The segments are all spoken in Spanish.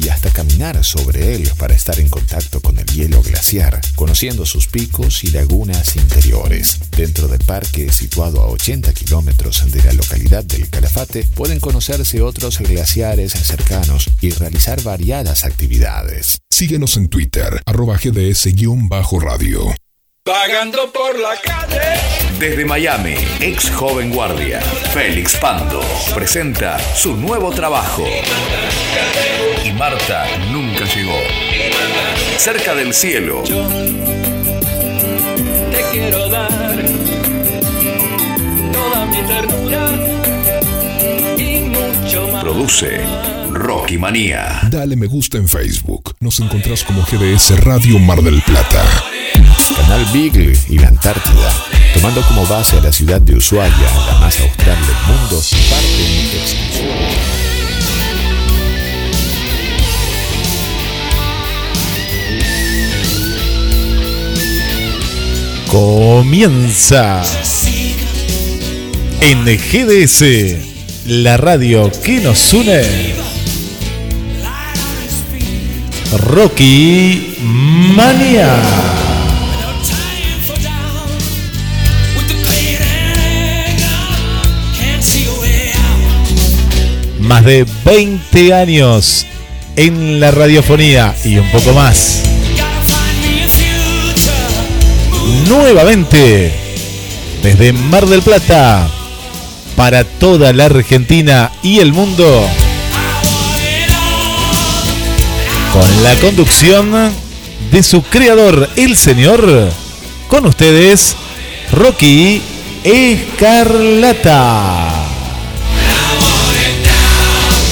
y hasta caminar sobre él para estar en contacto con el hielo glaciar, conociendo sus picos y lagunas interiores. Dentro del parque, situado a 80 kilómetros de la localidad del Calafate, pueden conocerse otros glaciares cercanos y realizar variadas actividades. Síguenos en Twitter, arroba gds-radio. Vagando por la calle. Desde Miami, ex joven guardia, Félix Pando, presenta su nuevo trabajo. Y Marta nunca llegó. Cerca del cielo. Te quiero dar toda mi ternura y mucho más. Produce Rocky Manía. Dale me gusta en Facebook. Nos encontrás como GDS Radio Mar del Plata. Canal Beagle y la Antártida, tomando como base a la ciudad de Ushuaia, la más austral del mundo, parte de extensión. Comienza en GDS, la radio que nos une. Rocky Mania. Más de 20 años en la radiofonía y un poco más. Nuevamente, desde Mar del Plata, para toda la Argentina y el mundo, con la conducción de su creador, el señor, con ustedes, Rocky Escarlata.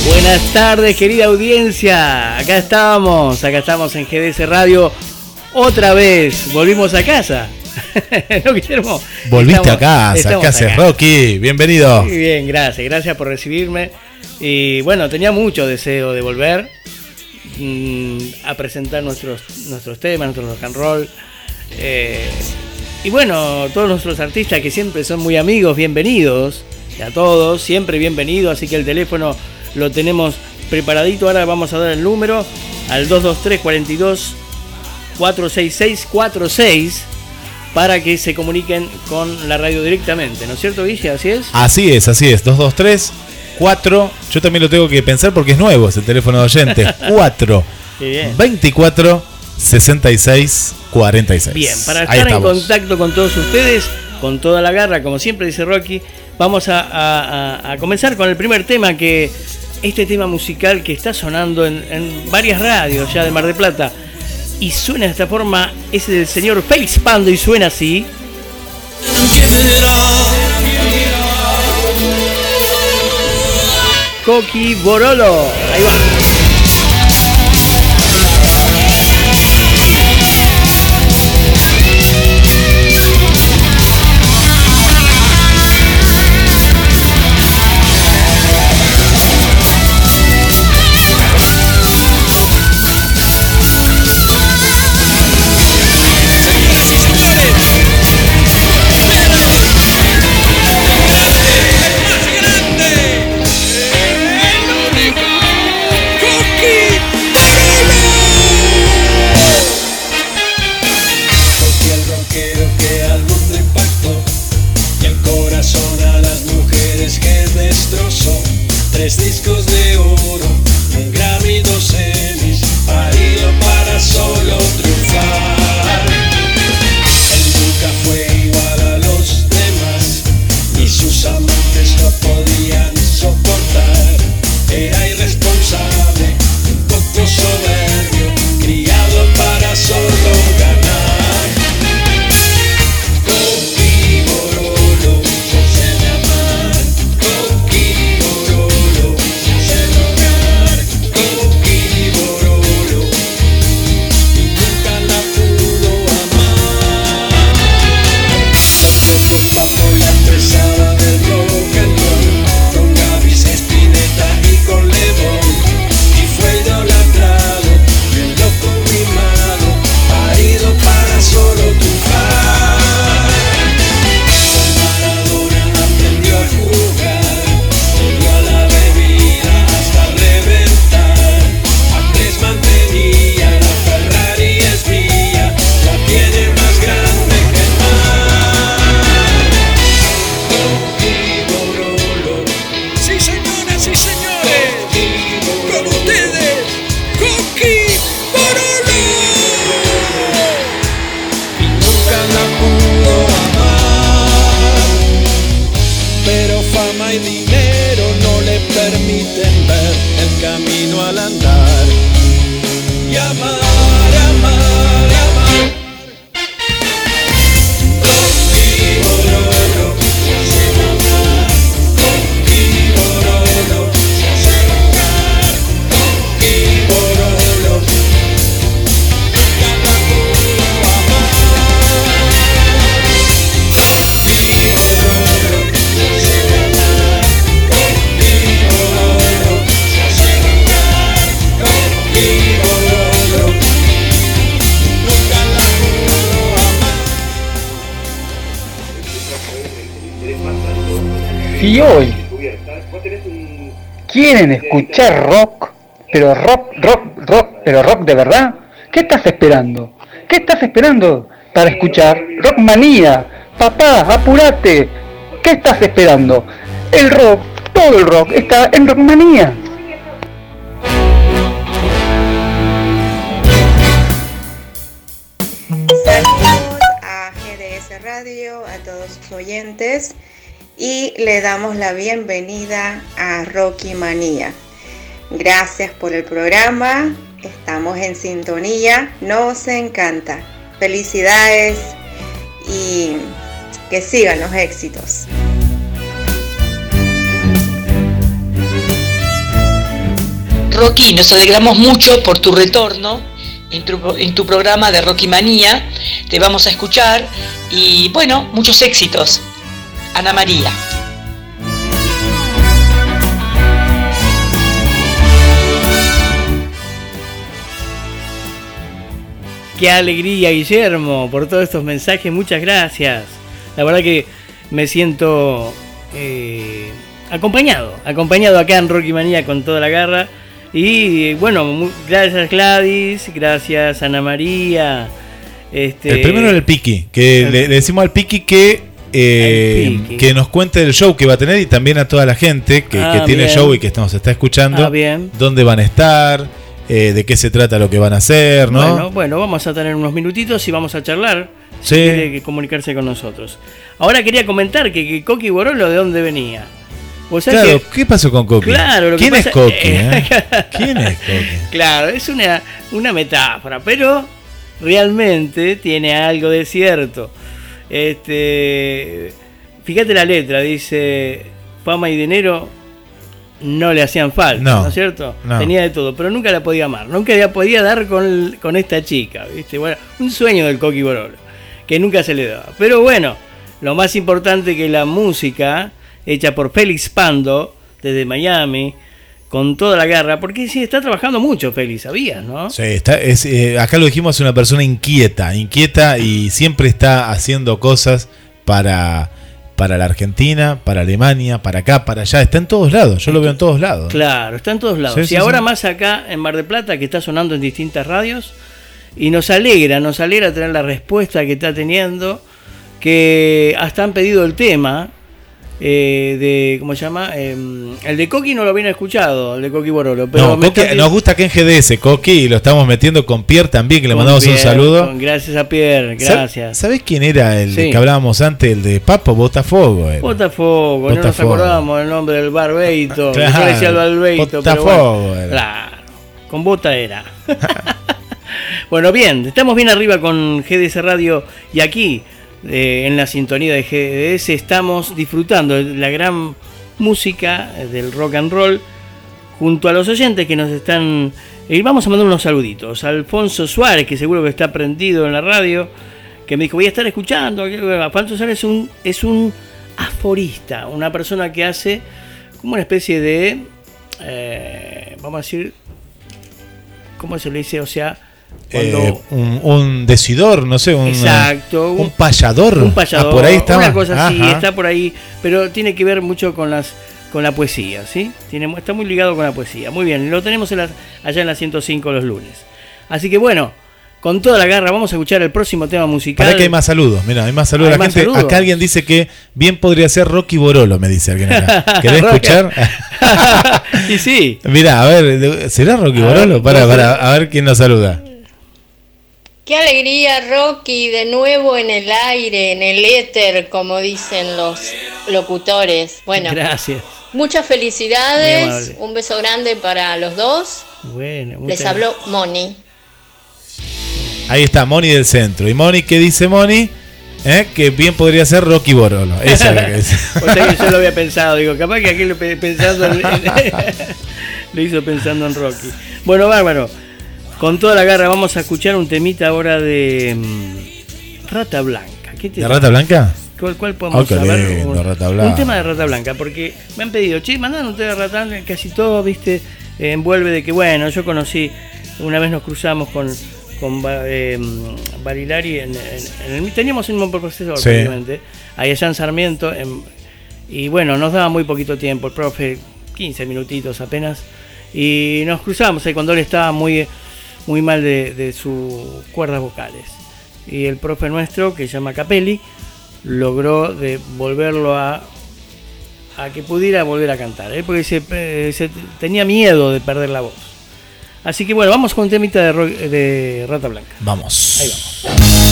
Buenas tardes, querida audiencia. Acá estamos, acá estamos en GDS Radio. Otra vez, volvimos a casa. ¿No, Guillermo? Volviste Estamos- a casa, ¿qué haces. Rocky? Bienvenido. Muy bien, gracias, gracias por recibirme. Y bueno, tenía mucho deseo de volver mm, a presentar nuestros, nuestros temas, nuestro rock and roll. Eh, y bueno, todos nuestros artistas que siempre son muy amigos, bienvenidos. A todos, siempre bienvenidos. Así que el teléfono lo tenemos preparadito. Ahora vamos a dar el número al 223 42 46646 para que se comuniquen con la radio directamente, ¿no es cierto, Guille? Así es. Así es, así es. 223 4. Yo también lo tengo que pensar porque es nuevo ese teléfono de oyente. 4 Qué bien. 24 66 46. Bien, para Ahí estar en contacto con todos ustedes, con toda la garra, como siempre dice Rocky, vamos a, a- a- a comenzar con el primer tema que este tema musical que está sonando en, en varias radios ya de Mar del Plata y suena de esta forma es del señor Félix Pando y suena así. Coqui Borolo. Ahí va. Verdad, ¿qué estás esperando? ¿Qué estás esperando para escuchar Rockmanía? Papá, apúrate. ¿Qué estás esperando? El rock, todo el rock está en Rockmanía. Saludos a GDS Radio, a todos sus oyentes y le damos la bienvenida a Rocky Manía. Gracias por el programa, estamos en sintonía, nos encanta. Felicidades y que sigan los éxitos. Rocky, nos alegramos mucho por tu retorno en tu, programa de Rocky Manía. Te vamos a escuchar y bueno, muchos éxitos. Ana María. Qué alegría, Guillermo, por todos estos mensajes. Muchas gracias. La verdad que me siento eh, acompañado, acompañado acá en Rocky Manía con toda la garra. Y bueno, gracias Gladys, gracias Ana María. Este, El primero era el Piki, que le, le decimos al Piki que, eh, El Piki. que nos cuente del show que va a tener y también a toda la gente que, Ah, que tiene bien. show y que nos está escuchando. Ah, bien. Dónde van a estar, eh, de qué se trata lo que van a hacer, ¿no? Bueno, bueno, vamos a tener unos minutitos y vamos a charlar. Sí. Si quiere que comunicarse con nosotros. Ahora quería comentar que, que Coqui Borolo de dónde venía. ¿Vos sabés claro, que- ¿qué pasó con Coqui? Claro, ¿Quién es Coqui? eh? ¿Quién es Coqui? Claro, es una, una metáfora, pero realmente tiene algo de cierto. Este, fíjate la letra, dice fama y dinero no le hacían falta, No, ¿no, es cierto? no. Tenía de todo, pero nunca la podía amar, nunca la podía dar con, con esta chica, ¿viste? Bueno, un sueño del Coqui Borolo, que nunca se le daba. Pero bueno, lo más importante que la música, hecha por Félix Pando, desde Miami, con toda la garra, porque sí, está trabajando mucho Félix, ¿sabías, no? Sí, está, es, eh, acá lo dijimos, es una persona inquieta, inquieta y siempre está haciendo cosas para, para la Argentina, para Alemania, para acá, para allá. Está en todos lados, yo lo veo en todos lados. Claro, está en todos lados. Sí, y sí, ahora sí. más acá en Mar del Plata, que está sonando en distintas radios, y nos alegra, nos alegra tener la respuesta que está teniendo, que hasta han pedido el tema eh, de, ¿cómo se llama? Em, el de Coqui no lo habían escuchado, el de Coqui Borolo, pero No, Coqui- nos gusta que en GDS, Coqui, y lo estamos metiendo con Pierre también, que le con mandamos un saludo. con- gracias a Pierre, gracias. ¿Sabés quién era el Sí. que hablábamos antes, el de Papo Botafogo? era. Botafogo, no nos Botafogo. acordamos del nombre del bar Beito. Claro, Yo decía el bar Beito, pero Botafogo bueno, era. Claro, con bota era. bueno, bien, estamos bien arriba con GDS Radio y aquí, eh, en la sintonía de GDS, estamos disfrutando de la gran música eh, del rock and roll junto a los oyentes que nos están... Y vamos a mandar unos saluditos. Alfonso Suárez, que seguro que está prendido en la radio, que me dijo, voy a estar escuchando. Alfonso Suárez es un, es un aforista, una persona que hace como una especie de, eh, vamos a decir, ¿cómo se le dice? O sea. Eh, un, un decidor, no sé, un, Exacto, un payador. Un payador, Ah, por ahí estaba. una cosa así, está por ahí, pero tiene que ver mucho con las con la poesía, ¿sí? Tiene, está muy ligado con la poesía. Muy bien, lo tenemos en la- allá en la 105 los lunes. Así que bueno, con toda la garra vamos a escuchar el próximo tema musical. Para que hay más saludos, mira, hay más saludos. Hay La más gente, saludos. acá alguien dice que bien podría ser Rocky Borolo, me dice alguien acá. ¿Querés escuchar? y sí. Mira, a ver, ¿será Rocky A Borolo? ver, Para, para, a ver quién nos saluda. Qué alegría, Rocky, de nuevo en el aire, en el éter, como dicen los locutores. Bueno, Gracias. muchas felicidades, un beso grande para los dos. Bueno, Les habló Moni. Ahí está, Moni del centro. ¿Y Moni qué dice Moni? ¿Eh? Que bien podría ser Rocky Borolo. Eso es lo que dice. O sea que yo lo había pensado, digo, capaz que aquí lo pe- pensando en- lo hizo pensando en Rocky. Bueno, bárbaro. Con toda la garra vamos a escuchar un temita ahora de mm, Rata Blanca. ¿Qué te ¿De Rata Blanca? ¿Cuál, cuál podemos qué saber? un, Rata Blanca. un tema de Rata Blanca, porque me han pedido, che, mandan ustedes Rata Blanca, casi todo, viste, eh, envuelve de que, bueno, yo conocí, una vez nos cruzamos con, con eh, Barilari, en, en- en el, teníamos un mismo Sí. prácticamente, ahí allá en Sarmiento, en- y bueno, nos daba muy poquito tiempo, el profe, 15 minutitos apenas, y nos cruzamos ahí cuando él estaba muy, muy mal de, de sus cuerdas vocales. Y el profe nuestro, que se llama Capelli, logró de volverlo a, a que pudiera volver a cantar, ¿eh? porque se, eh, se- tenía miedo de perder la voz. Así que bueno, vamos con un temita de, de Rata Blanca. Vamos. Ahí vamos.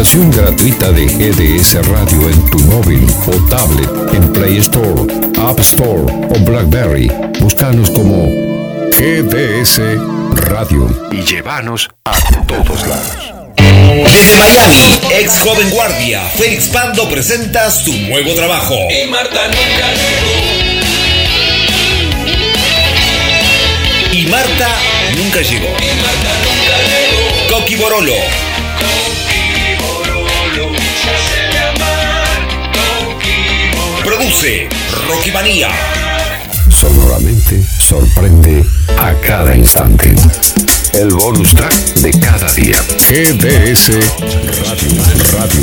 Aplicación gratuita de GDS Radio en tu móvil o tablet, en Play Store, App Store o Blackberry, búscanos como GDS Radio y llévanos a todos lados. Desde Miami, ex joven guardia, Félix Pando presenta su nuevo trabajo. Y Marta nunca llegó. Y Marta nunca llegó. Y Marta nunca llegó. Coqui Borolo, produce Rocky Manía. Sonoramente sorprende a cada instante. El bonus track de cada día. GDS Radio. Radio.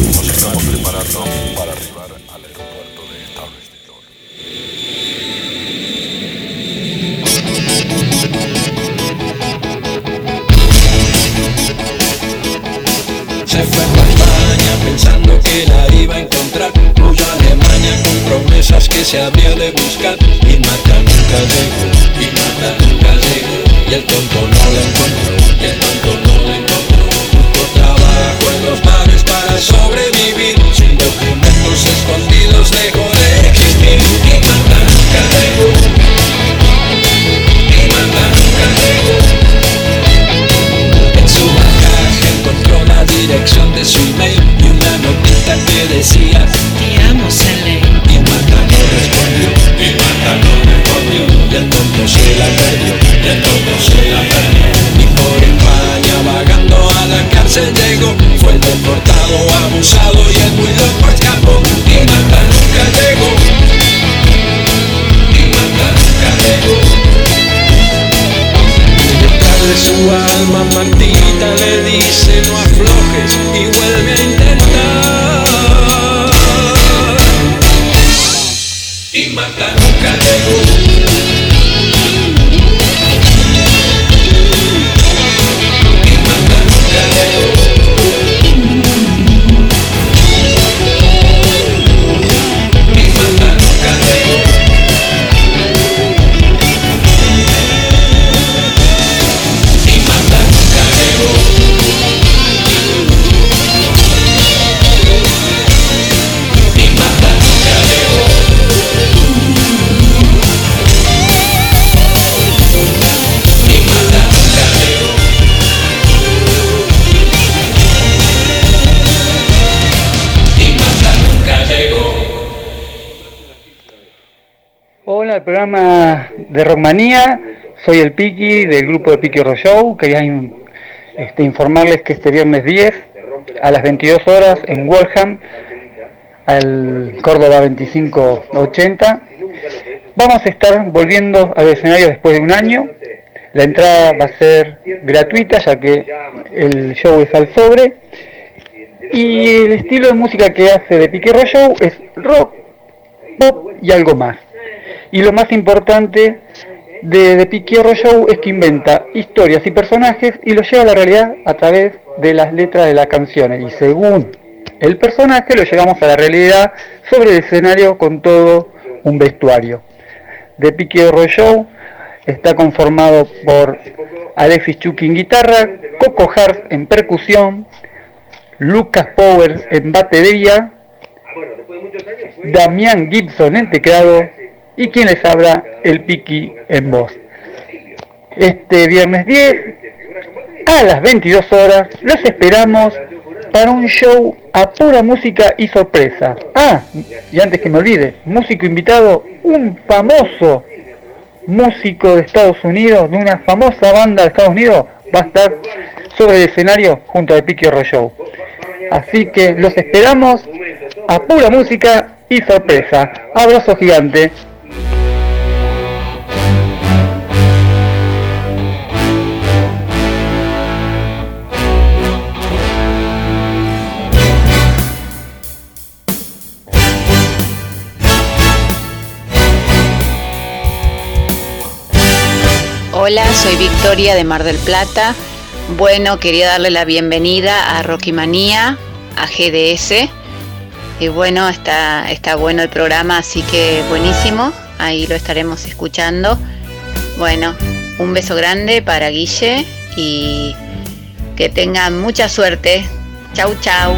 Se fue para España pensando que la iba a encontrar Huyó a Alemania con promesas que se habría de buscar. Y Marta nunca llegó, y Marta nunca llegó. Y el tonto no la encontró, y el tonto no la encontró. Buscó trabajo en los bares para sobrevivir. Sin documentos escondidos dejó de existir. Y Marta nunca llegó. Y Marta nunca llegó. En su bagaje encontró la dirección de su email respondió, y Marta no respondió, y el tonto se la perdió, y el tonto se la perdió. Y por España vagando a la cárcel llegó, fue deportado, abusado y el muy loco escapó. Y Marta nunca llegó, y Marta nunca llegó. Su alma Martita le dice no aflojes y vuelve a intentar Y Marta El programa de Rockmanía. Soy el Piki del grupo de Piki Rock Show. Quería este, informarles que este viernes 10 a las 22 horas en Walham, al Córdoba 2580, vamos a estar volviendo al escenario después de un año. La entrada va a ser gratuita ya que el show es al sobre. Y el estilo de música que hace de Pique Rock Show es rock, pop y algo más. Y lo más importante de, de Piquierro Show es que inventa historias y personajes y los lleva a la realidad a través de las letras de las canciones. Y según el personaje lo llevamos a la realidad sobre el escenario con todo un vestuario. De Piquierro Show está conformado por Alexis Chucky en guitarra, Coco Hart en percusión, Lucas Powers en batería, Damián Gibson en teclado y quien les habla, el Piki en voz. Este viernes 10 a las 22 horas los esperamos para un show a pura música y sorpresa. Ah, y antes que me olvide, músico invitado, un famoso músico de Estados Unidos, de una famosa banda de Estados Unidos, va a estar sobre el escenario junto al Piki Rock Show. Así que los esperamos a pura música y sorpresa. Abrazo gigante. Hola, soy Victoria de Mar del Plata. Bueno, quería darle la bienvenida a Rocky Manía, a GDS. Y bueno, está, está bueno el programa, así que buenísimo. Ahí lo estaremos escuchando. Bueno, un beso grande para Guille y que tengan mucha suerte. Chau, chau.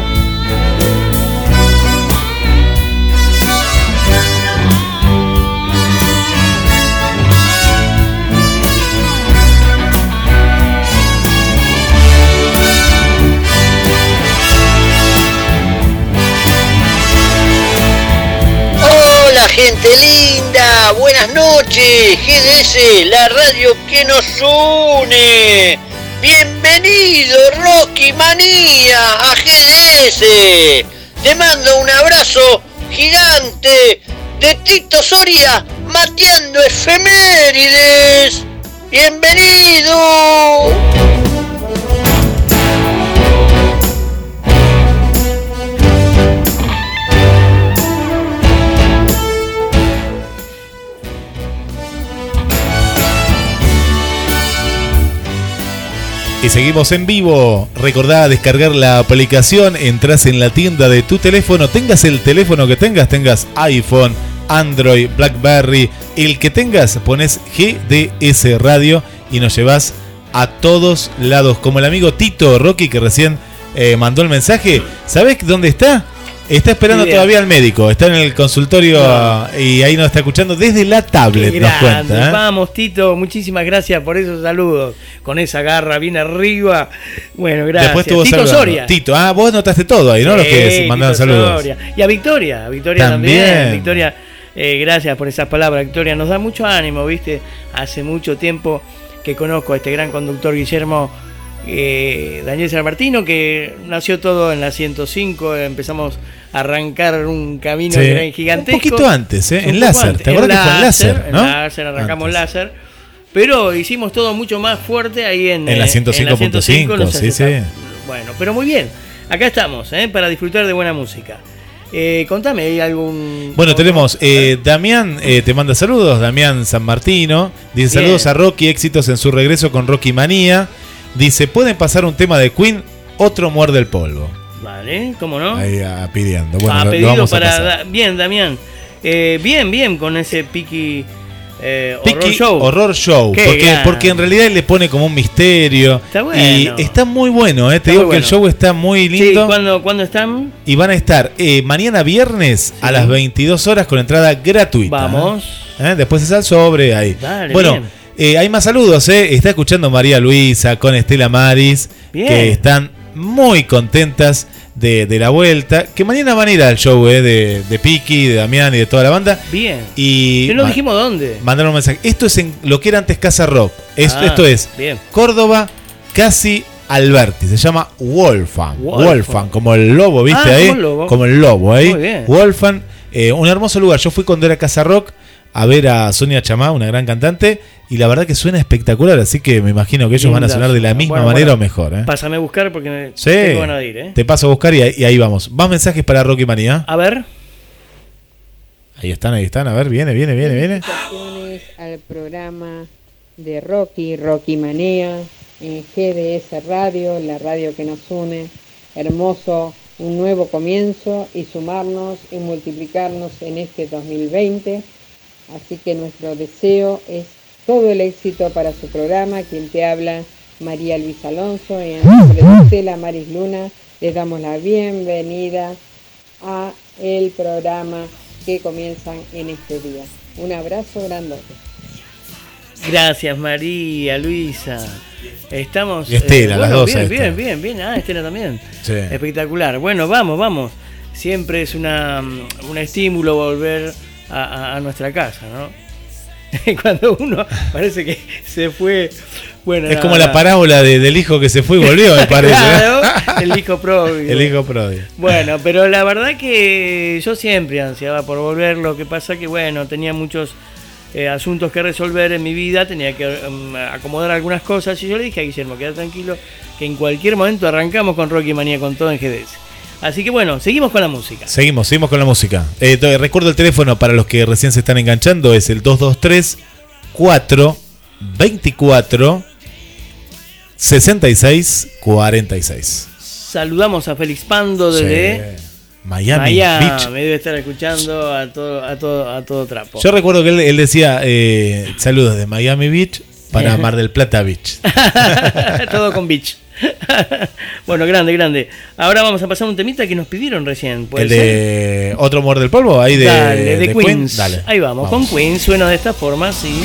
Gente linda, buenas noches, GDS, la radio que nos une. Bienvenido Rocky Manía a GDS. Te mando un abrazo gigante de Tito Soria mateando efemérides. Bienvenido. Y seguimos en vivo. Recordá descargar la aplicación, entras en la tienda de tu teléfono, tengas el teléfono que tengas, tengas iPhone, Android, BlackBerry, el que tengas, pones GDS Radio y nos llevas a todos lados. Como el amigo Tito Rocky que recién eh, mandó el mensaje. ¿Sabés dónde está? Está esperando todavía al médico, está en el consultorio y ahí nos está escuchando desde la tablet, nos cuenta. ¿eh? Vamos, Tito, muchísimas gracias por esos saludos. Con esa garra bien arriba. Bueno, gracias. Después tuvo Tito saludando. Soria. Tito, ah, vos notaste todo ahí, ¿no? Los que Tito saludos. Soria. Y a Victoria, a Victoria también. También. Victoria, eh, gracias por esas palabras, Victoria. Nos da mucho ánimo, ¿viste? Hace mucho tiempo que conozco a este gran conductor Guillermo eh, Daniel San Martino, que nació todo en la 105. Empezamos a arrancar un camino Sí. que era gigantesco. Un poquito antes, ¿eh? En láser. antes. ¿Te acuerdas que fue en láser, En no? láser, arrancamos láser. Pero hicimos todo mucho más fuerte ahí en, En la eh, 105.5, los sí, sí. Bueno, pero muy bien. Acá estamos, ¿eh? para disfrutar de buena música. Eh, contame, ¿hay algún. Bueno, tenemos eh, Damián, eh, te manda saludos, Damián San Martino. Dice Bien. saludos a Rocky, éxitos en su regreso con Rocky Manía. Dice, ¿pueden pasar un tema de Queen? Otro muerde el polvo. Vale, ¿cómo no? Ahí ah, pidiendo. Bueno, Ah, lo- lo, pedido vamos a para. pasar. Da- bien, Damián. Eh, bien, bien, con ese piqui. Eh, Piki horror show. Horror Show, porque, porque en realidad le pone como un misterio. Está bueno. Y está muy bueno, ¿eh? te Está digo que el show está muy lindo. Sí, ¿cuándo, ¿cuándo están? Y van a estar eh, mañana viernes a las 22 horas con entrada gratuita. Vamos. ¿eh? Después es al sobre ahí. Dale, bueno, bien. Eh, hay más saludos. ¿eh? Está escuchando María Luisa con Estela Maris, Bien. que están muy contentas de, de la vuelta. Que mañana van a ir al show ¿eh? de, de Piki, de Damián y de toda la banda. Bien. Y Que no dijimos dónde. mandaron un mensaje. Esto es en lo que era antes Casa Rock. Es- Ah, esto es bien. Córdoba, casi Alberti. Se llama Wolfan. Wolfan. Wolfan, como el lobo, ¿viste Ah, ahí? como el lobo. Como el lobo ahí. Muy bien. Wolfan, eh, un hermoso lugar. Yo fui cuando era Casa Rock a ver a Sonia Chamá, una gran cantante, y la verdad que suena espectacular, así que me imagino que ellos van a sonar de la misma Bueno, manera bueno, o mejor. ¿eh? Pásame a buscar porque me Sí. tengo ganas de ir, ¿eh? Te paso a buscar y ahí, y ahí vamos. Más mensajes para Rocky Manía. A ver. Ahí están, ahí están. A ver, viene, viene, viene, viene. Al programa de Rocky, Rocky Manía, en GDS Radio, la radio que nos une. Hermoso, un nuevo comienzo y sumarnos y multiplicarnos en este 2020. Así que nuestro deseo es todo el éxito para su programa. Quien te habla, María Luisa Alonso, y en nombre de Estela Maris Luna, les damos la bienvenida a el programa que comienzan en este día. Un abrazo grandote. Gracias, María, Luisa. Estamos. Y Estela, eh, las bueno, dos, Bien, bien, bien. Ah, Estela también. Sí. Espectacular. Bueno, vamos, vamos. Siempre es una, mm, un estímulo volver a, nuestra casa, ¿no? Cuando uno parece que se fue. Bueno, Es nada, como la parábola de- del hijo que se fue y volvió, me parece. el hijo pródigo. El hijo pródigo. Bueno, pero la verdad que yo siempre ansiaba por volver, lo que pasa que bueno, tenía muchos eh, asuntos que resolver en mi vida, tenía que um, acomodar algunas cosas y yo le dije a Guillermo, queda tranquilo, que en cualquier momento arrancamos con Rocky Manía con todo en GDS. Así que bueno, seguimos con la música. Seguimos, seguimos con la música. Eh, recuerdo el teléfono para los que recién se están enganchando, es el 223 4 24 66 46. Saludamos a Félix Pando desde. Miami, Miami, Beach. Me debe estar escuchando a todo, a todo, a todo trapo. Yo recuerdo que él, decía eh, saludos de Miami Beach para Mar del Plata Beach. todo con Beach. Bueno, grande, grande. Ahora vamos a pasar un temita que nos pidieron recién. El de otro amor del polvo, ahí de, Dale, de, Queens. Dale. Ahí vamos, vamos, con Queens, suena de esta forma, sí.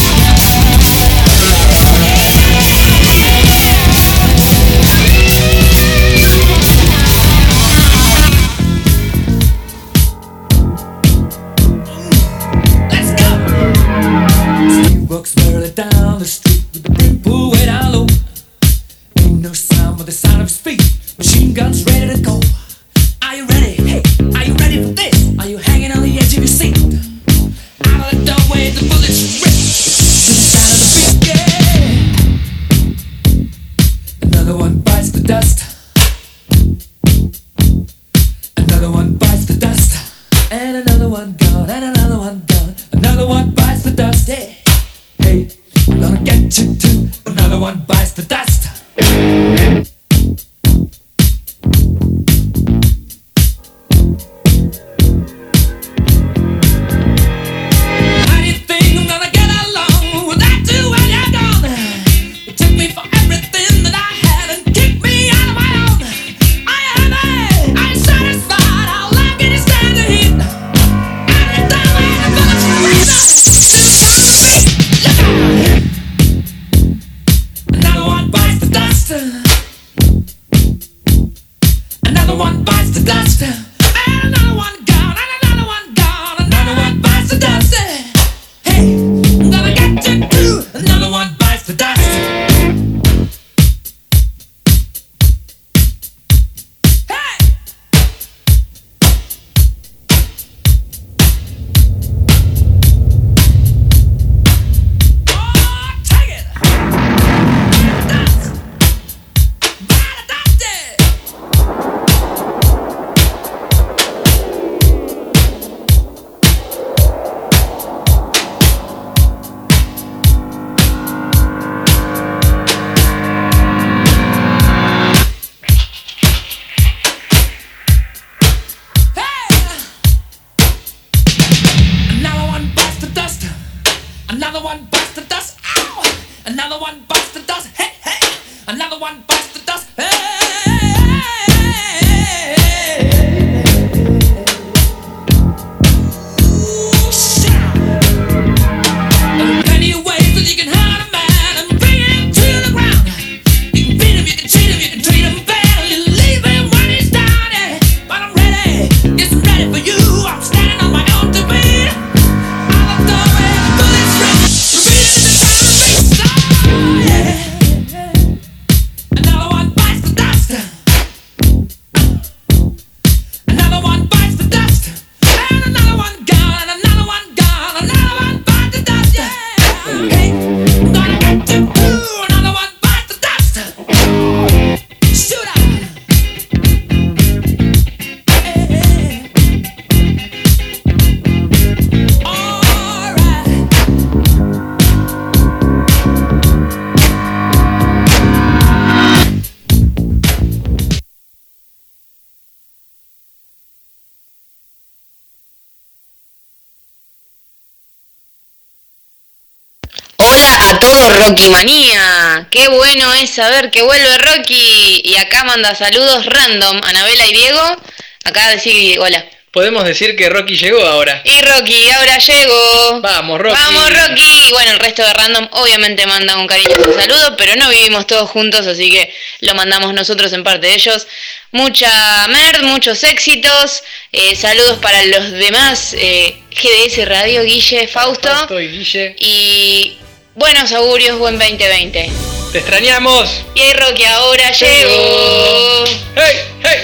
es saber que vuelve Rocky y acá manda saludos random Anabela y Diego. Acá decir hola. Podemos decir que Rocky llegó ahora. Y Rocky, ahora llegó. Vamos, Rocky. Vamos, Rocky. Bueno, el resto de Random obviamente manda un cariñoso saludo, pero no vivimos todos juntos, así que lo mandamos nosotros en parte de ellos. Mucha merd, muchos éxitos. Eh, saludos para los demás. Eh, GDS Radio, Guille, Fausto. Fausto Guille. Y buenos augurios, buen 2020. ¡Te extrañamos! Y Rocky ahora llegó.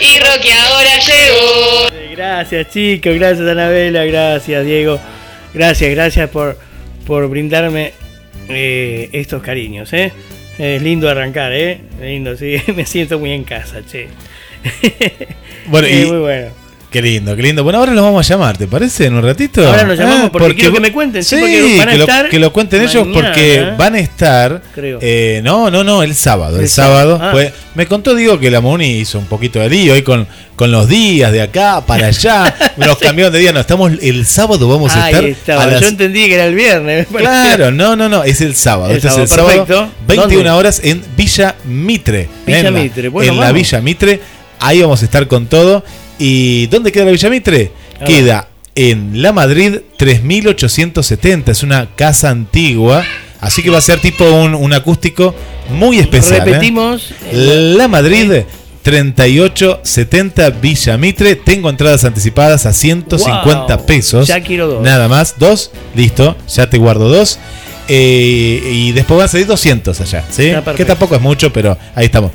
Y Rocky ahora llegó. Gracias chicos, gracias Anabela, gracias Diego, gracias, gracias por, por brindarme eh, estos cariños, ¿eh? Es lindo arrancar, ¿eh? Lindo, sí, me siento muy en casa, che. Bueno, y- muy bueno. Qué lindo, qué lindo. Bueno, ahora los vamos a llamar, ¿te parece? En un ratito. Ahora nos llamamos Ah, porque quiero que me cuenten, sí, Sí, porque van a que, estar lo, que lo cuenten ellos porque van a estar. creo. eh, no, no, no, el sábado. El, El sábado. sábado, ah. pues, me contó, digo, que la Moni hizo un poquito de lío ahí con, con los días de acá para allá. Nos cambiaron de día. No, estamos el sábado, vamos a Ahí estar. estaba, a las- Yo entendí que era el viernes. Claro, no, no, no, es el sábado. El este sábado, es el sábado. perfecto. 21 ¿Dónde? horas en Villa Mitre. Villa en la- Mitre, bueno, en la. Villa Mitre. Ahí vamos a estar con todo. ¿Y dónde queda la Villa Mitre? Queda en La Madrid 3870. Es una casa antigua. Así que va a ser tipo un, un acústico muy especial. ¿eh? Repetimos. La Madrid 3870 Villa Mitre. Tengo entradas anticipadas a 150 Wow. pesos. Ya quiero dos. Nada más, dos, listo, ya te guardo dos. Eh, y después van a salir 200 allá, ¿sí? Que tampoco es mucho, pero ahí estamos.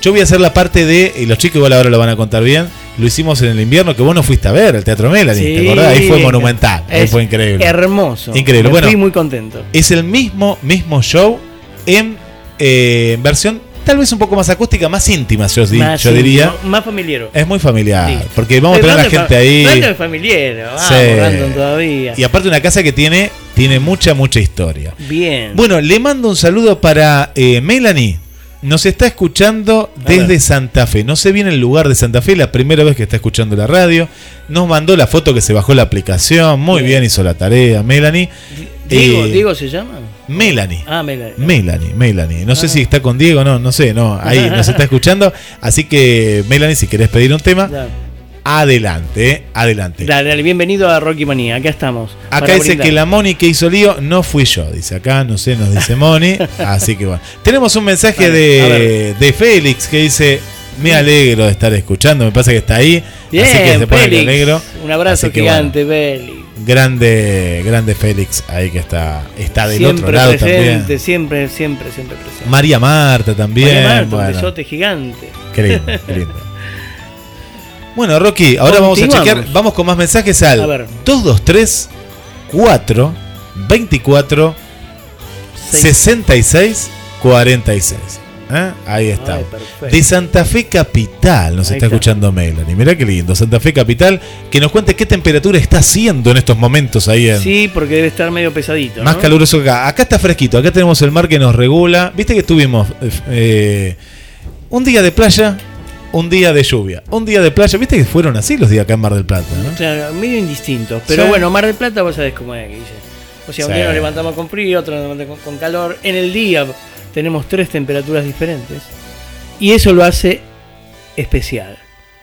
Yo voy a hacer la parte de, y los chicos igual ahora lo van a contar bien, lo hicimos en el invierno, que vos no fuiste a ver, el Teatro Melanie, ¿te acordás? Ahí fue monumental, ahí fue increíble. Hermoso. Increíble. Me Bueno, Fui muy contento. es el mismo, mismo show en eh, versión tal vez un poco más acústica, más íntima, yo, Más yo diría. Más familiar. Es muy familiar, Sí. porque vamos a tener a la gente ahí. familiar. Vamos, Sí. Todavía. Y aparte una casa que tiene, tiene mucha, mucha historia. Bien. Bueno, le mando un saludo para eh, Melanie. Nos está escuchando desde. Santa Fe. No sé bien el lugar de Santa Fe, la primera vez que está escuchando la radio. Nos mandó la foto que se bajó la aplicación. Muy bien, hizo la tarea, Melanie. Diego, Eh, Diego se llama. Melanie. Ah, Melanie. Melanie, Melanie. No sé Ah. si está con Diego, no, no sé, no. Ahí nos está escuchando. Así que, Melanie, si querés pedir un tema, Ya. Adelante, eh, adelante. Dale, dale, bienvenido a Rocky Manía. Acá estamos. Acá dice brindar. que la Moni que hizo lío no fui yo. Dice acá, no sé, nos dice Moni. Así que bueno. Tenemos un mensaje Vale, de, de Félix que dice: Me alegro de estar escuchando. Me pasa que está ahí. Bien, así que se pone que Félix. alegro. Un abrazo que gigante, Beli. Grande, grande Félix ahí que está, está del Siempre otro lado presente, también. siempre, siempre, siempre presente. María Marta también. María Marta, un bueno. besote gigante. Qué lindo, qué lindo. Bueno, Rocky, ahora vamos a chequear. Vamos con más mensajes al A ver. 223 4 24 66 46. ¿Eh? Ahí está. Ay. De Santa Fe Capital nos está está. escuchando Melanie. Mirá qué lindo. Santa Fe Capital. Que nos cuente qué temperatura está haciendo en estos momentos ahí en. Sí, porque debe estar medio pesadito. Más ¿no? caluroso que acá. Acá está fresquito. Acá tenemos el mar que nos regula. Viste que tuvimos eh, un día de playa, un día de lluvia, un día de playa. Viste que fueron así los días acá en Mar del Plata, ¿no? Claro, medio indistintos. Pero Sí. bueno, Mar del Plata vos sabés cómo es, Guille. O sea, un Sí. día nos levantamos con frío, otro nos levantamos con, calor. En el día tenemos tres temperaturas diferentes. Y eso lo hace especial.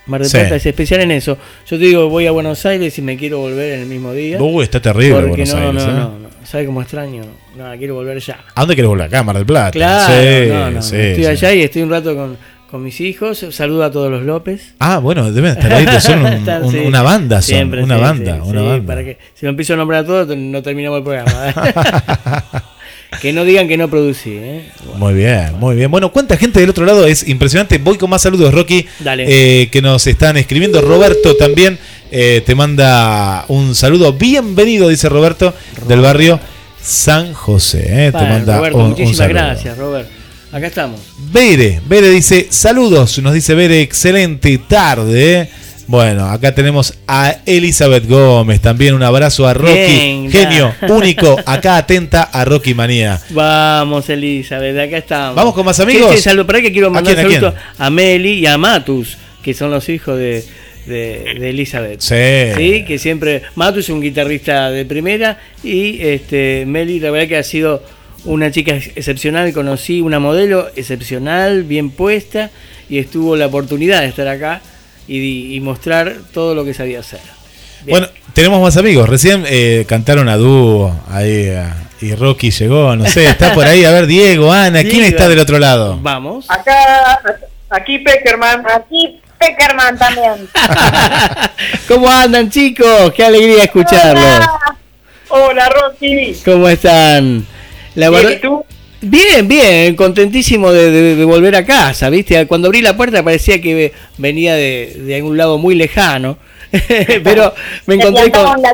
Mar del Sí. Plata es especial en eso. Yo te digo, voy a Buenos Aires y me quiero volver en el mismo día. Uy, está terrible Buenos no, Aires, no, ¿eh? no, no. ¿Sabes cómo extraño? No, quiero volver ya. ¿A dónde querés volver? Acá, a Mar del Plata. Claro, Sí, no, no, sí, estoy allá y estoy un rato con, con mis hijos. Saludo a todos los López. Ah, bueno, deben estar ahí. Son un- Están, un- sí. una banda, son. Siempre, una sí, banda, sí, una sí, banda. Para que, si lo empiezo a nombrar a todos, no terminamos el programa. que no digan que no producí. ¿eh? Muy bien, muy bien. Bueno, ¿cuánta gente del otro lado? Es impresionante. Voy con más saludos, Rocky, Dale. eh, que nos están escribiendo. Roberto también eh, te manda un saludo. Bienvenido, dice Roberto, del barrio San José. eh, te Bueno, manda Roberto, un, un muchísimas saludo. gracias, Robert. Acá estamos. Bere, Bere dice, saludos, nos dice Bere, excelente tarde. Bueno, acá tenemos a Elizabeth Gómez, también un abrazo a Rocky, Bien, genio, único, acá atenta a Rocky Manía. Vamos, Elizabeth, acá estamos. ¿Vamos con más amigos? Sí, sí, saludo. Para que quiero ¿A mandar quién, a saludos quién? a, Meli y a Matus, que son los hijos de, de, de Elizabeth. Sí. que siempre. Matus es un guitarrista de primera y este Meli, la verdad que ha sido una chica ex- excepcional. Conocí una modelo excepcional, bien puesta, y estuvo la oportunidad de estar acá y, y mostrar todo lo que sabía hacer. Bien. Bueno, tenemos más amigos, recién eh, cantaron a dúo ahí eh, y Rocky llegó, no sé, está por ahí, a ver, Diego, Ana, ¿quién Diga. está del otro lado? Vamos. Acá, aquí Peckerman. Aquí Peckerman también. ¿Cómo andan, chicos? Qué alegría escucharlos. Hola, Hola, Rocky. ¿Cómo están? La Bien, verdad, ¿y tú? Bien, bien, contentísimo de, de- de volver a casa, ¿viste? Cuando abrí la puerta parecía que venía de, de algún lado muy lejano, pero me encontré con... un.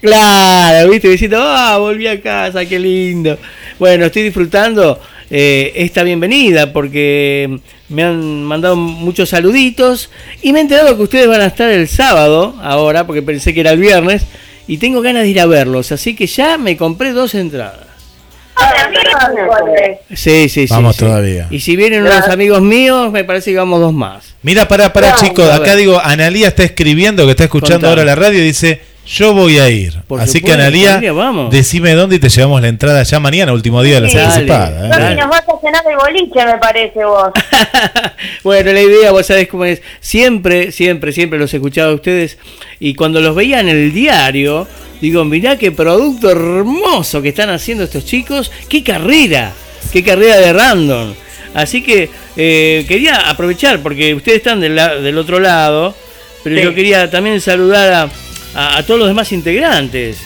Claro, ¿viste? Diciendo, ah, volví a casa, qué lindo. Bueno, estoy disfrutando eh, esta bienvenida porque me han mandado muchos saluditos y me he enterado que ustedes van a estar el sábado, ahora, porque pensé que era el viernes, y tengo ganas de ir a verlos, así que ya me compré dos entradas. Sí, sí, sí. Vamos sí. todavía. Y si vienen unos amigos míos, me parece que vamos dos más. Mira, para, para chicos, acá digo, Analía está escribiendo, que está escuchando Contame. ahora la radio y dice, yo voy a ir. Por Así que supuesto, Analía, Analía, vamos. decime dónde y te llevamos la entrada ya mañana, último día de la Sí. anticipada. ¿eh? Nos vas a cenar el boliche, me parece vos. Bueno, la idea, vos sabés cómo es. Siempre, siempre, siempre los he escuchado a ustedes. Y cuando los veía en el diario, digo, mirá qué producto hermoso que están haciendo estos chicos. ¡Qué carrera! ¡Qué carrera de random! Así que eh, quería aprovechar, porque ustedes están del, la- del otro lado, pero Sí. yo quería también saludar a, a- a todos los demás integrantes.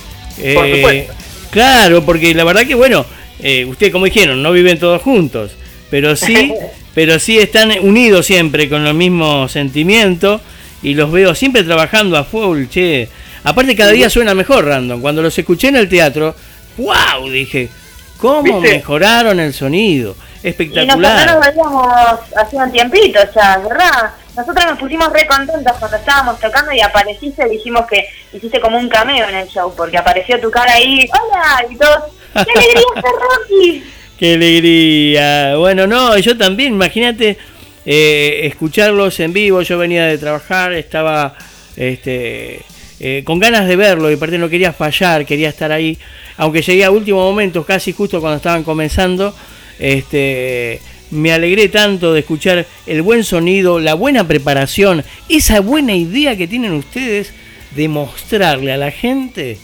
Por Eh, supuesto. Claro, porque la verdad que, bueno, eh, ustedes como dijeron, no viven todos juntos, pero sí, pero sí están unidos siempre con el mismo sentimiento y los veo siempre trabajando a full, che. Aparte cada día suena mejor Random. Cuando los escuché en el teatro, wow, dije, ¿cómo ¿Viste? mejoraron el sonido? Y nosotros no Espectacular. nos veíamos hace un tiempito ya, ¿verdad? Nosotros nos pusimos re contentos cuando estábamos tocando y apareciste y dijimos que hiciste como un cameo en el show, porque apareció tu cara ahí, hola, y todos, ¡qué alegría ser Rocky! Qué alegría. Bueno, no, yo también, imagínate eh, escucharlos en vivo. Yo venía de trabajar, estaba este, eh, con ganas de verlo y aparte no quería fallar, quería estar ahí. Aunque llegué a último momento, casi justo cuando estaban comenzando, este, me alegré tanto de escuchar el buen sonido, la buena preparación, esa buena idea que tienen ustedes de mostrarle a la gente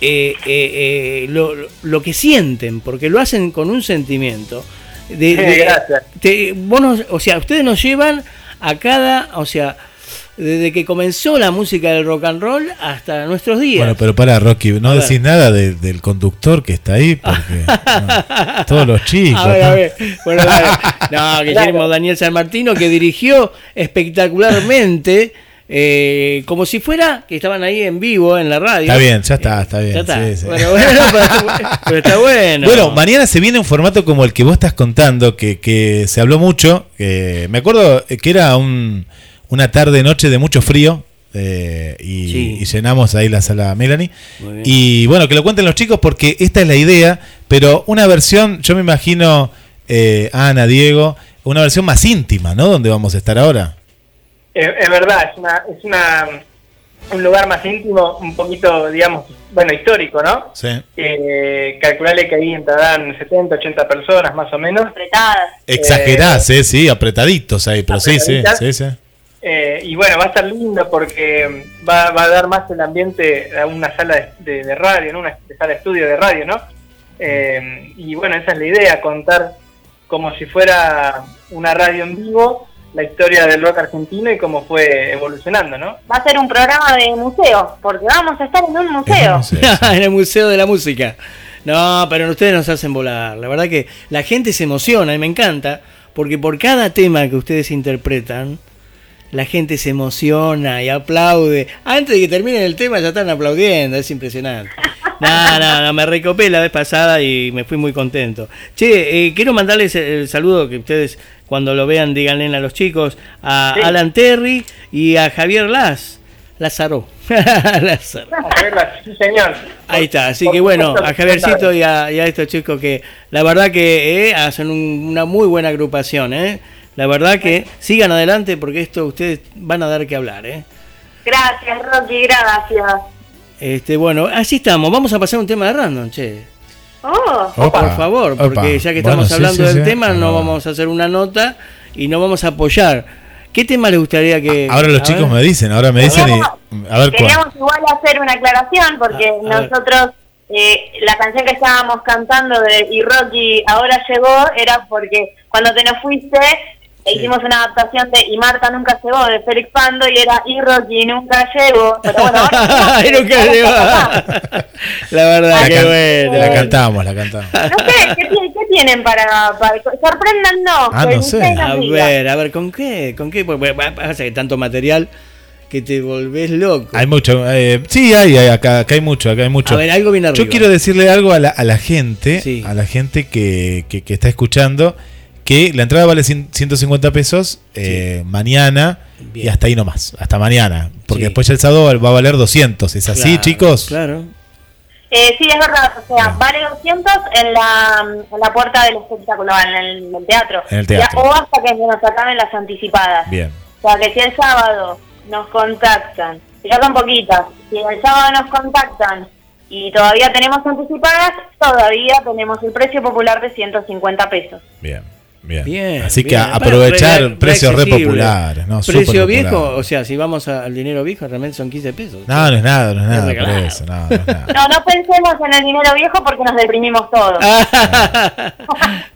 eh, eh, lo, lo- lo que sienten, porque lo hacen con un sentimiento. De, de- Gracias. te- vos nos- o sea, ustedes nos llevan a cada, o sea, desde que comenzó la música del rock and roll hasta nuestros días. Bueno, pero para Rocky, no A ver. decís nada de- del conductor que está ahí, porque no, todos los chicos. A ver, ¿no? a ver. Bueno, dale. No, Guillermo Daniel San Martino, que dirigió espectacularmente, eh, como si fuera que estaban ahí en vivo en la radio. Está bien, ya está, está bien. Ya está. sí, sí. Bueno, bueno, pero, pero está bueno. Bueno, mañana se viene un formato como el que vos estás contando, que, que se habló mucho. me acuerdo que era un, una tarde, noche de mucho frío. eh, y, Sí. y llenamos ahí la sala Melanie. Y bueno, que lo cuenten los chicos porque esta es la idea, pero una versión, yo me imagino, eh, Ana, Diego, una versión más íntima, ¿no? Donde vamos a estar ahora. Es, es verdad, es una, es una un lugar más íntimo, un poquito, digamos, bueno, histórico, ¿no? Sí. Eh, calcularle que ahí entrarán 70, 80 personas más o menos. Apretadas. Exagerás, ¿eh? Sí, apretaditos ahí, pero sí, sí, sí, sí. Eh, y bueno, va a estar lindo porque va, va a dar más el ambiente a una sala de, de- de radio, ¿no? Una de sala de estudio de radio, ¿no? Eh, y bueno, esa es la idea, contar como si fuera una radio en vivo la historia del rock argentino y cómo fue evolucionando, ¿no? Va a ser un programa de museo, porque vamos a estar en un museo. en el Museo de la Música. No, pero ustedes nos hacen volar. La verdad que la gente se emociona y me encanta, porque por cada tema que ustedes interpretan, la gente se emociona y aplaude. Antes de que terminen el tema ya están aplaudiendo, es impresionante. No, no, no, me recopé la vez pasada y me fui muy contento. Che, eh, quiero mandarles el, el saludo que ustedes cuando lo vean díganle a los chicos, a Sí. Alan Terry y a Javier Las, Lázaro. Lázaro. Sí, señor. Ahí está, así Por que bueno, supuesto, a Javiercito y a, y a estos chicos que la verdad que eh, hacen un- una muy buena agrupación, ¿eh? La verdad que sigan adelante porque esto ustedes van a dar que hablar, ¿eh? Gracias, Rocky, gracias. Este, bueno, así estamos. Vamos a pasar un tema de random, che. Oh, Opa, Por favor, porque opa. ya que Bueno, estamos sí, hablando sí, del sí. tema, no Ah. vamos a hacer una nota y no vamos a apoyar. ¿Qué tema les gustaría que... Ahora los a chicos ver? me dicen, ahora me dicen y... A ver cuál. Queríamos igual hacer una aclaración porque A- a ver. nosotros, eh, la canción que estábamos cantando de Y Rocky ahora llegó era porque cuando te nos fuiste E hicimos una adaptación de Y Marta nunca llegó de Félix Pando y era Y Rocky nunca llegó. Pero bueno, ahora- nunca llegó. La verdad, La, qué can- bueno. la cantamos, la cantamos. no sé, ¿qué, tienen- qué tienen para, para sorpréndannos? Ah, que no sé. ustedes nos A ver, a ver, ¿con qué? ¿Con qué? Pues, bueno, pasa que tanto material que te volvés loco. Hay mucho. eh, sí, hay, hay, acá, acá hay mucho, acá hay mucho. A ver, algo viene arriba. Yo quiero decirle algo a la, a la gente, a la gente que, que- que está escuchando, que la entrada vale cien- 150 pesos eh, mañana y hasta ahí nomás, hasta mañana. Porque Sí. después ya el sábado va a valer 200. ¿Es así, Claro, chicos? Claro. Eh, sí, es verdad. O sea, vale 200 en la, en la puerta del espectáculo, en el, en el teatro. En el teatro. Ya- o hasta que se nos acaben las anticipadas. Bien. O sea, que si el sábado nos contactan, ya son poquitas, si el sábado nos contactan y todavía tenemos anticipadas, todavía tenemos el precio popular de 150 pesos. Bien. Bien. Bien, Así que bien. aprovechar Bueno, re- precios re populares. ¿no? Precio viejo, o sea, si vamos al dinero viejo, realmente son 15 pesos. No, no es nada, no es nada. por eso, no, no es nada. No, no pensemos en el dinero viejo porque nos deprimimos todos.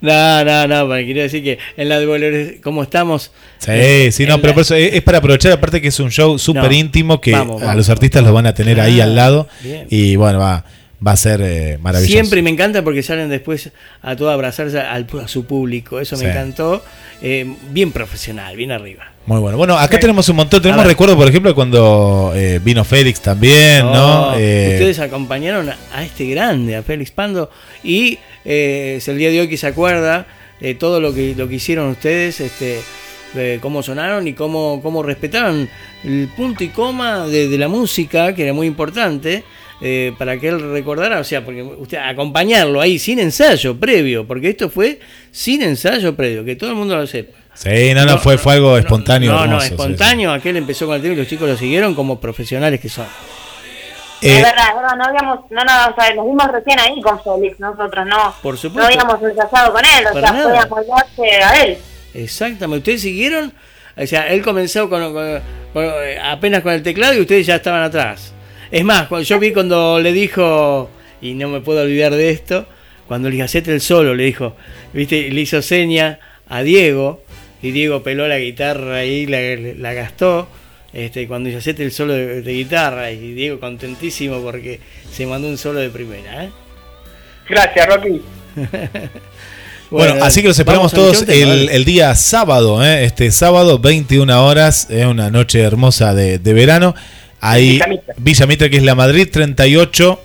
No, no, no, pero quiero decir que en la devolver, como estamos. Sí, en- sí, no, pero la- por eso es, es para aprovechar, aparte que es un show súper No, íntimo que vamos, a vamos. los artistas los van a tener ahí Ah, al lado bien. y bueno, va, va a ser eh, maravilloso. Siempre me encanta porque salen después a todo abrazarse al, a su público. Eso Sí. me encantó. Eh, bien profesional, bien arriba. Muy bueno. Bueno, acá Sí. tenemos un montón, tenemos ver. recuerdo, por ejemplo, cuando eh, vino Félix también, ¿no? Oh, Eh, Ustedes acompañaron a, a este grande, a Félix Pando, y eh, es el día de hoy que se acuerda de todo lo que, lo que hicieron ustedes, este, de cómo sonaron y cómo, cómo respetaron el punto y coma de, de la música, que era muy importante. Eh, para que él recordara, o sea, porque usted acompañarlo ahí sin ensayo previo, porque esto fue sin ensayo previo, que todo el mundo lo sepa. sí, no, no, fue, fue algo espontáneo. No, no, hermoso, sí, espontáneo, aquel empezó con el tema y los chicos lo siguieron como profesionales que son. sí. es Eh, verdad, es verdad, no habíamos, no, no, o sea, nos vimos recién ahí con Félix, nosotros no, Por supuesto. no habíamos ensayado con él, o Para sea, fue nada. apoyarse a él. Exactamente, ustedes siguieron, o sea, él comenzó con, con- con- eh, apenas con el teclado y ustedes ya estaban atrás. Es más, cuando yo vi cuando le dijo, y no me puedo olvidar de esto, cuando le hacete el solo, le dijo, viste, le hizo seña a Diego, y Diego peló la guitarra y la, la gastó. Este, cuando hacete el solo de, de guitarra, y Diego contentísimo porque se mandó un solo de primera. ¿eh? Gracias, Rocky. Bueno, así que los esperamos todos el, día sábado, ¿eh? este sábado, 21 horas, es una noche hermosa de, de verano. Ahí, Villa Mitre. Que es la Madrid 38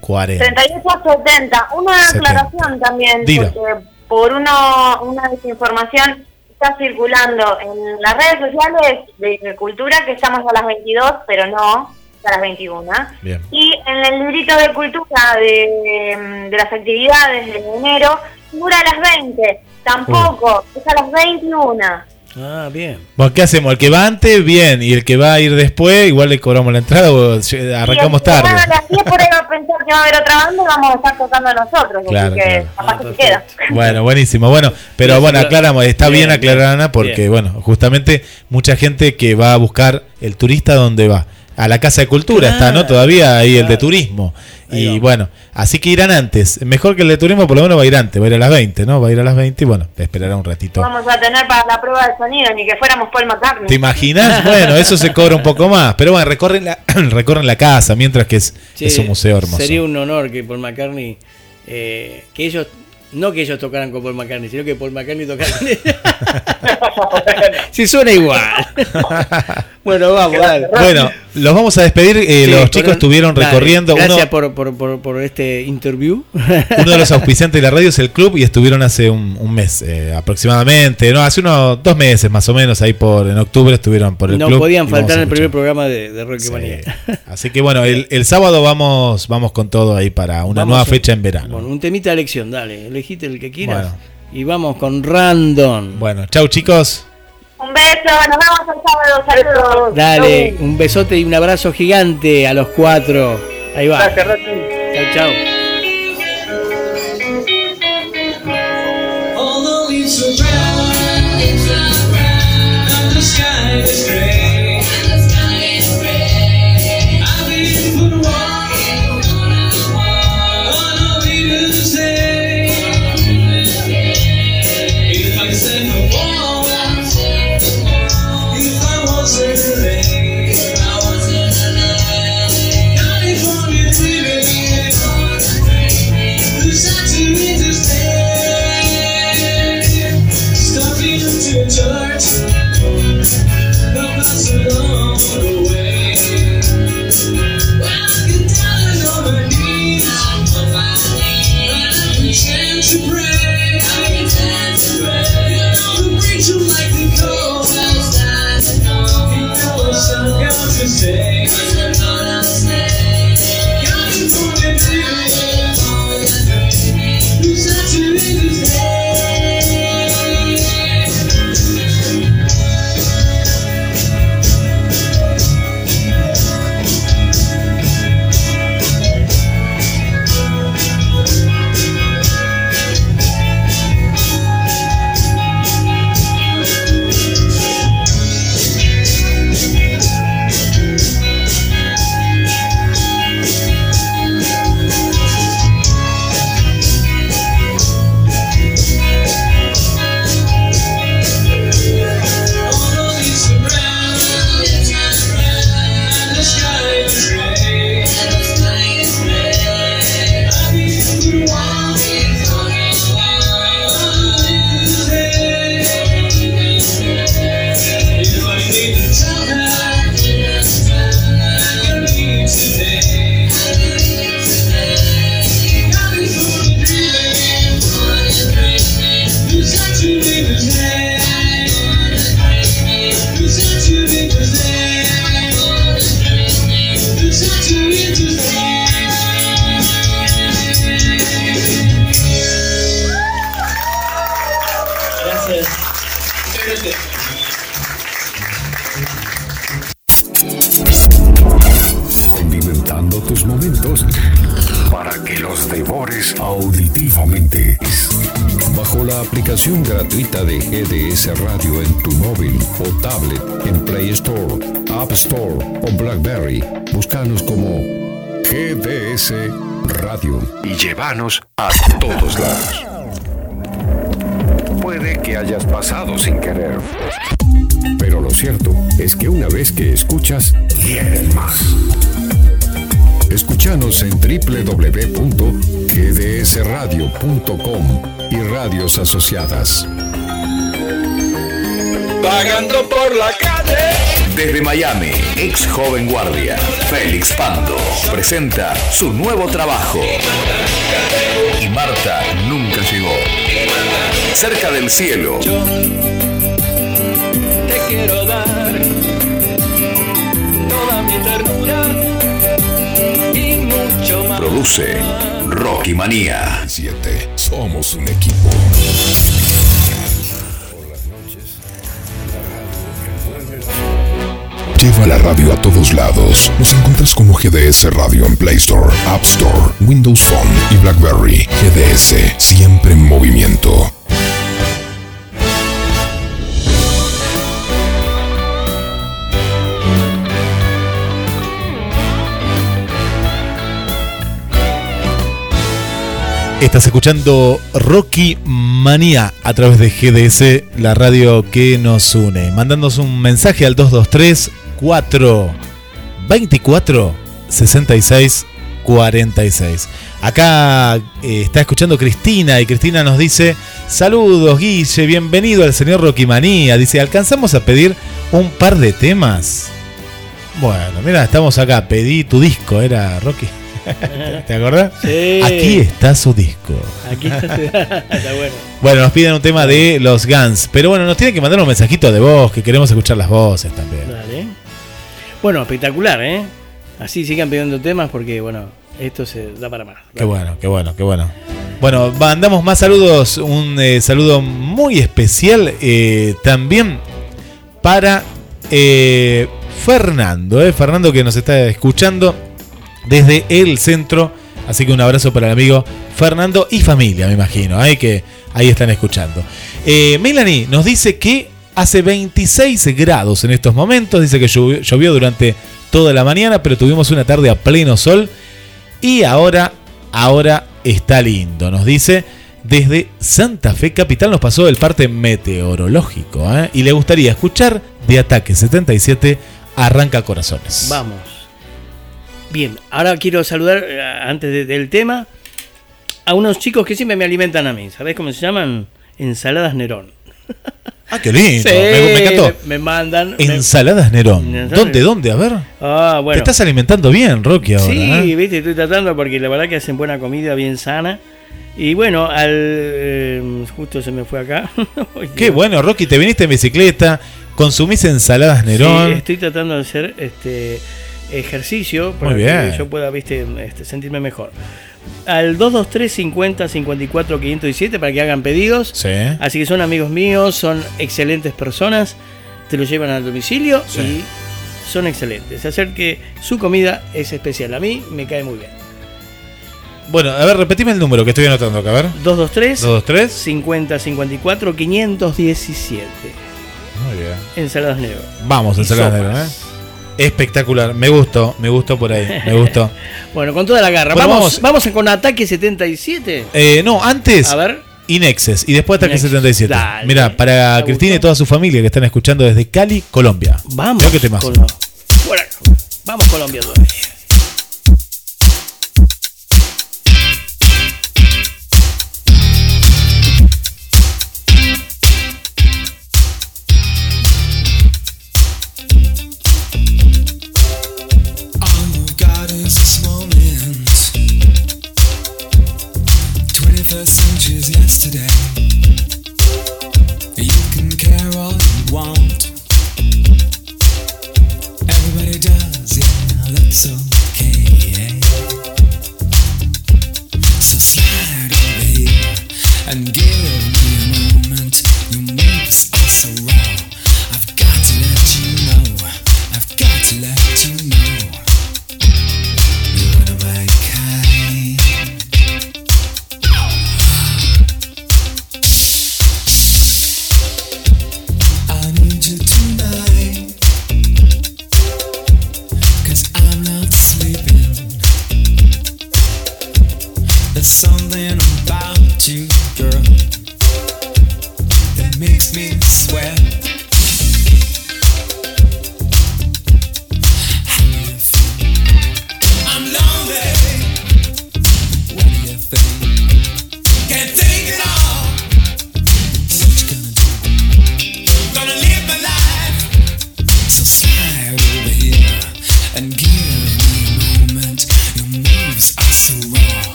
40. 38 a 70. Una 70. aclaración también, Diga. porque por uno, una desinformación está circulando en las redes sociales de cultura que estamos a las 22, pero no, a las 21. Bien. Y en el librito de cultura de, de las actividades de enero figura a las 20. Tampoco, es a las 21. Ah, bien. Bueno, ¿qué hacemos? El que va antes, bien, y el que va a ir después, igual le cobramos la entrada o eh, arrancamos Y tarde. A las 10 por ahí va a pensar que va a haber otra banda y vamos a estar tocando nosotros. Claro, así que claro. capaz que se queda. Bueno, buenísimo. Bueno, pero bueno, aclar- aclaramos, está bien, bien, aclarar, Ana, porque bien. bueno, justamente mucha gente que va a buscar el turista donde va. A la Casa de Cultura está, ¿no? Todavía ahí el de turismo. Ahí Y va. bueno, así que irán antes. Mejor que el de turismo, por lo menos va a ir antes, va a ir a las 20, ¿no? Va a ir a las 20 y bueno, esperará un ratito. Vamos a tener para la prueba de sonido, ni que fuéramos Paul McCartney. ¿Te imaginas? Bueno, eso se cobra un poco más. Pero bueno, recorren la, recorren la casa mientras que es, Che, es un museo hermoso. Sería un honor que Paul McCartney, eh, que ellos, no que ellos tocaran con Paul McCartney, sino que Paul McCartney tocara con ellos. si suena igual. Bueno, vamos, dale. Bueno, los vamos a despedir. eh, Sí, los chicos un- estuvieron dale, recorriendo. Gracias Uno, por, por, por, por este interview. uno de los auspiciantes de la radio es el club y estuvieron hace un, un mes eh, aproximadamente. No, hace unos dos meses más o menos. Ahí por en octubre estuvieron por el no club. podían y vamos faltar en el primer programa de, de Rocky Sí. Manía. Así que bueno, el, el sábado vamos, vamos con todo ahí para una Vamos nueva a- fecha en verano. Bueno, un temita de elección, dale, elegite el que quieras. Bueno. Y vamos con Random. Bueno, chau chicos. Un beso, nos vemos el sábado, saludos. Dale, un besote y un abrazo gigante a los cuatro. Ahí va. Gracias, Rocky. Chau, aplicación gratuita de GDS Radio en tu móvil o tablet en Play Store, App Store o Blackberry, búscanos como GDS Radio y llévanos a todos lados. Puede que hayas pasado sin querer. Pero lo cierto es que una vez que escuchas, quieren más. Escúchanos en www.gdsradio.com y radios asociadas. Pagando por la calle. Desde Miami, ex joven guardia, Félix Pando, presenta su nuevo trabajo. Y Marta nunca llegó. Cerca del cielo. Te quiero dar toda mi ternura. Produce Rocky Manía. 7. Somos un equipo. Lleva la radio a todos lados. Nos encuentras como GDS Radio en Play Store, App Store, Windows Phone y BlackBerry. GDS, siempre en movimiento. Estás escuchando Rocky Manía a través de GDS, la radio que nos une. Mandándonos un mensaje al 223 424 66 46. Acá eh, está escuchando Cristina y Cristina nos dice: Saludos, Guille, bienvenido al señor Rocky Manía. Dice: ¿Alcanzamos a pedir un par de temas? Bueno, mira, estamos acá. Pedí tu disco, era Rocky. ¿Te acordás? Sí. Aquí está su disco. Aquí está, está bueno. Bueno, nos piden un tema de los Guns. Pero bueno, nos tienen que mandar un mensajito de voz, que queremos escuchar las voces también. Dale. Bueno, espectacular, ¿eh? Así sigan pidiendo temas porque, bueno, esto se da para más. Qué bueno, qué bueno, qué bueno. Bueno, mandamos más saludos. Un eh, saludo muy especial eh, también para eh, Fernando. eh, Fernando que nos está escuchando desde el centro. Así que un abrazo para el amigo Fernando y familia, me imagino, eh, que ahí están escuchando. Eh, Melanie nos dice que hace 26 grados en estos momentos. Dice que llovió, durante toda la mañana, pero tuvimos una tarde a pleno sol. Y ahora, ahora está lindo, nos dice. Desde Santa Fe Capital nos pasó el parte meteorológico. ¿eh? Y le gustaría escuchar de Ataque 77 Arranca Corazones. Vamos. Bien, ahora quiero saludar, eh, antes de- del tema, a unos chicos que siempre me alimentan a mí. ¿Sabés cómo se llaman? Ensaladas Nerón. Ah, qué lindo. Sí, me, me encantó. Me, me mandan. Ensaladas Nerón. ¿Dónde, dónde? A ver. Ah, bueno. Te estás alimentando bien, Rocky, ahora. Sí, ¿eh? viste, estoy tratando porque la verdad que hacen buena comida, bien sana. Y bueno, al eh, justo se me fue acá. Qué bueno, Rocky, te viniste en bicicleta, consumís ensaladas Nerón. Sí, estoy tratando de hacer este ejercicio para que yo pueda, viste, este, sentirme mejor. Al 223 50 54 507 para que hagan pedidos. Sí. Así que son amigos míos, son excelentes personas, te lo llevan al domicilio Sí. y son excelentes. Hacer que su comida es especial. A mí me cae muy bien. Bueno, a ver, repetime el número que estoy anotando acá, a ver. 223 223 50 54 517. Muy bien. Ensaladas negro. Vamos, ensaladas. Nerón, ¿eh? Espectacular, me gustó, me gustó por ahí, me gustó. Bueno, con toda la garra. Bueno, vamos, vamos con Ataque 77. Eh, no, antes. A ver. Inexes y después Ataque Inexes, 77. dale. Mira, para Me Cristina y toda su familia que están escuchando desde Cali, Colombia. Vamos. Mirá. Vamos Colombia todavía.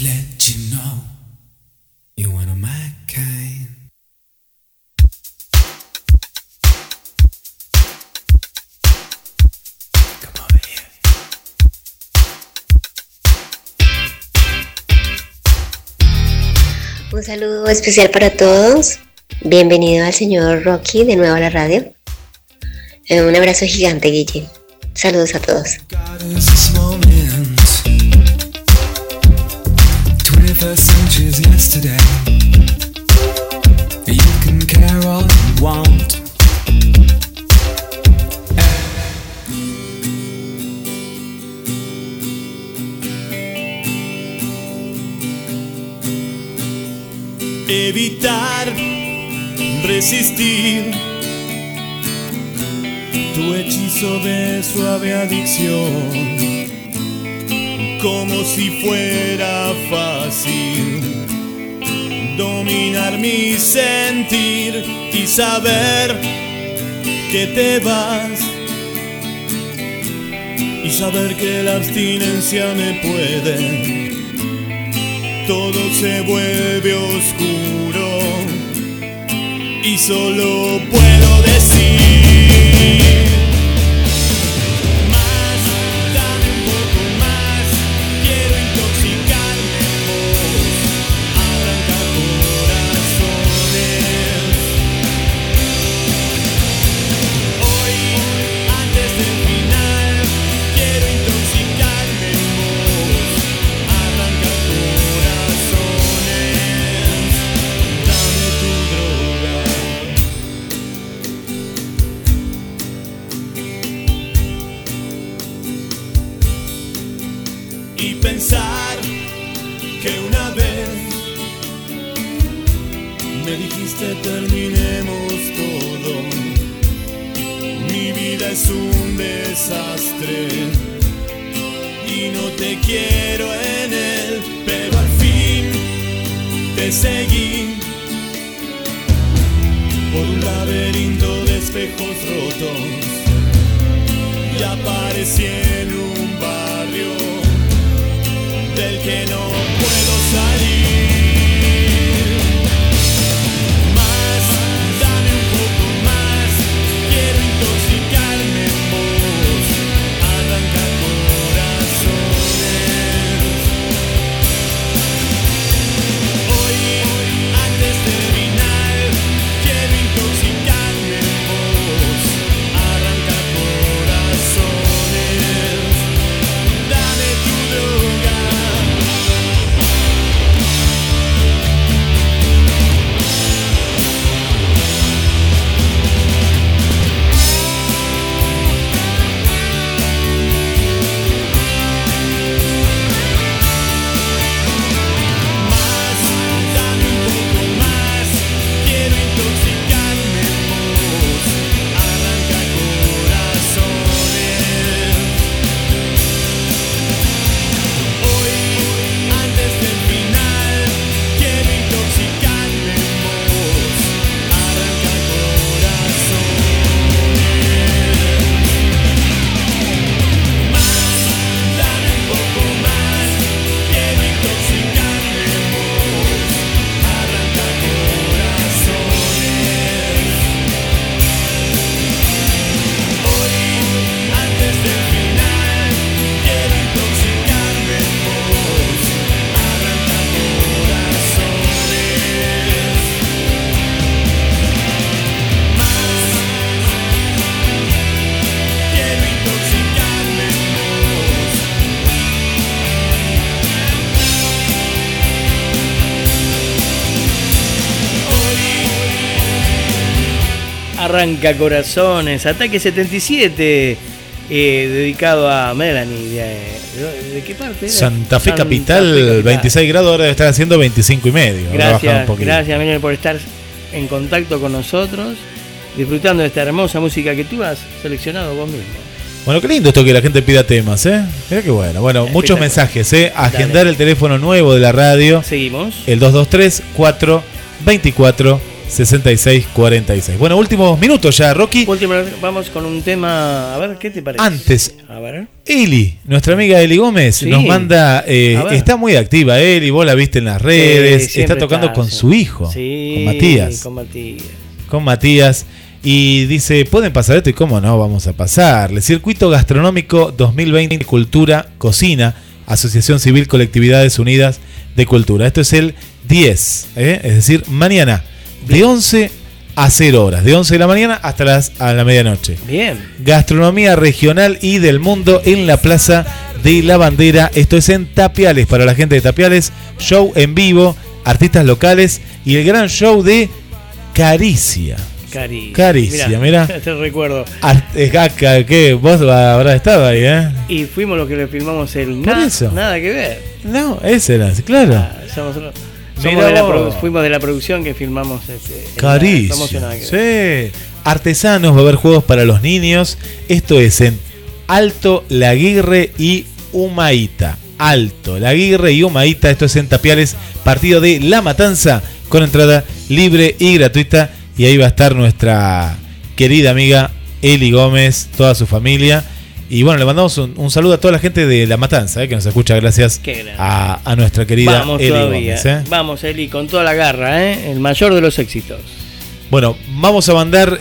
let you know Un saludo especial para todos. Bienvenido al señor Rocky de nuevo a la radio. Eh, un abrazo gigante, Guille. Saludos a todos. first inches yesterday. You can care all you want. Evitar, resistir tu hechizo de suave adicción como si fuera fácil dominar mi sentir y saber que te vas y saber que la abstinencia me puede. Todo se vuelve oscuro y solo puedo decir. y Arranca Corazones, Ataque 77, eh, dedicado a Melanie. ¿De, qué parte? era? Santa Fe Santa Capital, Fe Capital. 26 grados, ahora debe estar haciendo 25 y medio. Gracias, gracias Melanie por estar en contacto con nosotros, disfrutando de esta hermosa música que tú has seleccionado vos mismo. Bueno, qué lindo esto que la gente pida temas, ¿eh? Mira qué bueno. Bueno, muchos mensajes, ¿eh? Agendar el teléfono nuevo de la radio. Seguimos. El 223-424-6646. Bueno, últimos minutos ya, Rocky. Último, vamos con un tema, a ver, ¿qué te parece? Antes, A ver. Eli, nuestra amiga Eli Gómez, Sí. nos manda. eh, está muy activa Eli, vos la viste en las redes. Sí, está tocando está, con sí. su hijo, Sí, con Matías. Con Matías. Con Matías. Y dice, ¿pueden pasar esto? ¿Y cómo no? Vamos a pasarle. Circuito Gastronómico 2020, Cultura, Cocina, Asociación Civil Colectividades Unidas de Cultura. Esto es el 10, ¿eh? es decir, mañana, de 11 a 0 horas, de 11 de la mañana hasta las, a la medianoche. Bien. Gastronomía regional y del mundo en la Plaza de la Bandera. Esto es en Tapiales, para la gente de Tapiales. Show en vivo, artistas locales y el gran show de Caricia. Caricia. Caricia, mirá. Te recuerdo. Eh, acá, ¿Qué? Vos habrás estado ahí, ¿eh? Y fuimos los que le filmamos el Por Na- eso. Nada que ver. No, ese era, claro. Ah, somos, somos Mirá de la vos. produ- fuimos de la producción que filmamos este, Caricia. Sí. Artesanos, va a haber juegos para los niños. Esto es en Alto, Laguirre y Humaita. Alto, Laguirre y Humaita. Esto es en Tapiales, partido de La Matanza, con entrada libre y gratuita. Y ahí va a estar nuestra querida amiga Eli Gómez, toda su familia. Y bueno, le mandamos un, un saludo a toda la gente de La Matanza, eh, que nos escucha gracias Qué a, a nuestra querida Vamos Eli. Gómez. eh. Vamos, Eli, con toda la garra, ¿eh? El mayor de los éxitos. Bueno, vamos a mandar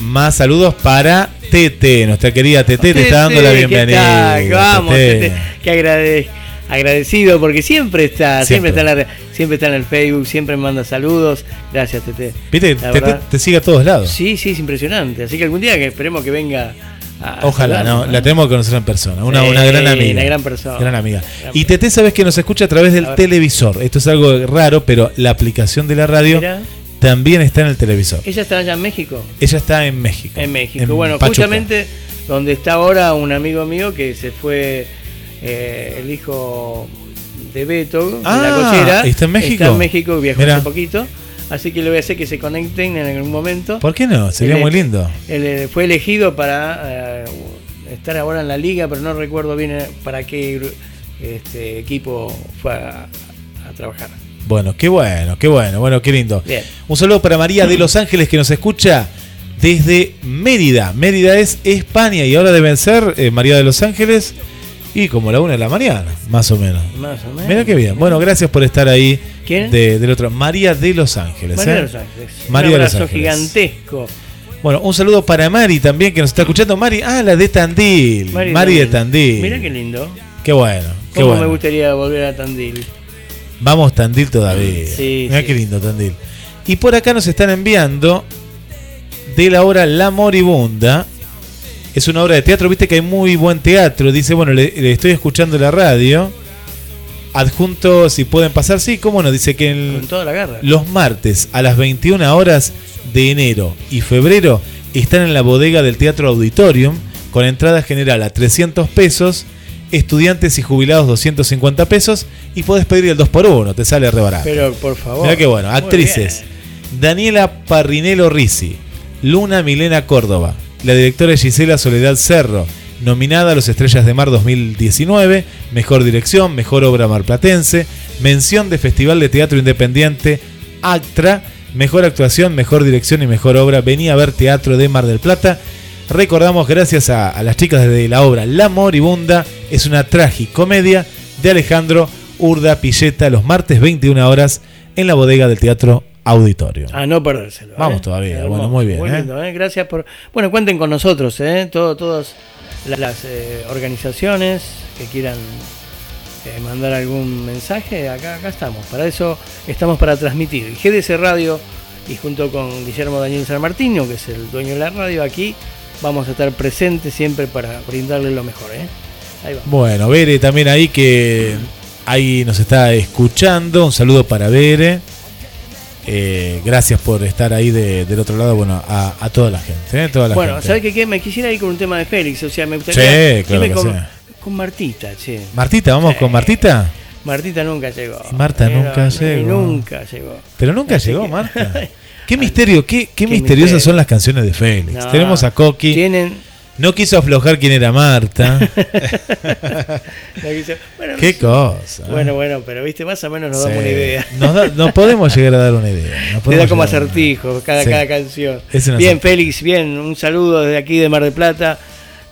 más saludos para Tete, nuestra querida Tete, te está dando la ¿qué bienvenida. tal? Vamos, Tete. Que agrade- agradecido porque siempre está, siempre, Siempre. está en la, siempre está en el Facebook, siempre me manda saludos. Gracias, Tete. Viste, Tete te sigue a todos lados. Sí, sí, es impresionante. Así que algún día que esperemos que venga a Ojalá, no, la tenemos que conocer en persona. Una, Sí, una gran amiga. una gran persona. Gran amiga. Gran Y Tete, sabes que nos escucha a través del A televisor. Esto es algo raro, pero la aplicación de la radio Mira. también está en el televisor. Ella está allá en México. Ella está en México. En México. en bueno, Pachuca. justamente donde está ahora un amigo mío que se fue, eh, el hijo de Beto, de Ah, la cochera. ¿está en México? Está en México, viajó Mirá. hace poquito. Así que le voy a hacer que se conecten en algún momento. ¿Por qué no? Sería Él- muy lindo. Él eh, fue elegido para eh, estar ahora en la liga, pero no recuerdo bien eh, para qué este, equipo fue a, a trabajar. Bueno, qué bueno, qué bueno, bueno, qué lindo. Bien. Un saludo para María de Los Ángeles que nos escucha desde Mérida. Mérida es España y ahora deben ser eh, María de Los Ángeles y como la una de la mañana, más o menos. Más o menos. Mira qué bien. Bueno, gracias por estar ahí. ¿Quién? De, del otro. María de Los Ángeles. María ¿eh? de Los Ángeles. María un de Los abrazo Ángeles. gigantesco. Bueno, un saludo para Mari también que nos está escuchando. Mari, ah, la de Tandil. Mari, Mari de Tandil. Mira qué lindo. Qué bueno, qué Cómo bueno. me gustaría volver a Tandil. Vamos Tandil todavía. Sí, Mira sí. qué lindo Tandil. Y por acá nos están enviando de la obra La Moribunda. Es una obra de teatro, viste que hay muy buen teatro. Dice, bueno, le, le estoy escuchando la radio. Adjunto, si pueden pasar, sí, cómo no. Dice que en toda la garra. los martes a las 21 horas de enero y febrero están en la bodega del Teatro Auditorium con entrada general a 300 pesos, estudiantes y jubilados 250 pesos y podés pedir el 2x1, te sale re barato. Pero por favor. Mirá qué bueno. Actrices. Daniela Parrinelo Risi, Luna Milena Córdoba, la directora Gisela Soledad Cerro, nominada a los Estrellas de Mar 2019, Mejor Dirección, Mejor Obra Marplatense, mención de Festival de Teatro Independiente ACTRA, Mejor Actuación, Mejor Dirección y Mejor Obra. Venía a ver Teatro de Mar del Plata. Recordamos, gracias a, las chicas de la obra La Moribunda, es una tragicomedia de Alejandro Urda Pilleta los martes 21 horas en la bodega del Teatro Auditorio. A no perdérselo. Vamos ¿eh? todavía, Hermoso, bueno, muy bien. ¿eh? lindo, ¿eh? Gracias por. Bueno, cuenten con nosotros, ¿eh? Todo, todas la- las eh, organizaciones que quieran mandar algún mensaje, acá, acá estamos. Para eso estamos para transmitir. GDC Radio y junto con Guillermo Daniel San Martino, que es el dueño de la radio, aquí vamos a estar presentes siempre para brindarle lo mejor, ¿eh? Ahí va. Bueno, Bere también ahí que ahí nos está escuchando. Un saludo para Bere. Eh, gracias por estar ahí de- del otro lado, bueno, a, a toda la gente, ¿eh? Toda la Bueno, gente. ¿sabes qué, qué? Me quisiera ir con un tema de Félix, o sea, me gustaría Sí, claro irme que con, Martita, che. Martita, vamos con Martita. Martita nunca llegó. Marta Pero- nunca llegó. Nunca llegó. Pero nunca Así llegó, que- Marta. Qué misterio, qué, qué, Qué misteriosas misterio. son las canciones de Félix. No, Tenemos a Coqui. Tienen. No quiso aflojar quién era Marta. No quiso- bueno, Qué cosa. ¿eh? Bueno, bueno, pero viste, más o menos nos damos una idea. Nos, da- nos podemos llegar a dar una idea. Te da como acertijo cada, Sí. cada canción. Bien. Félix, bien, un saludo desde aquí de Mar del Plata.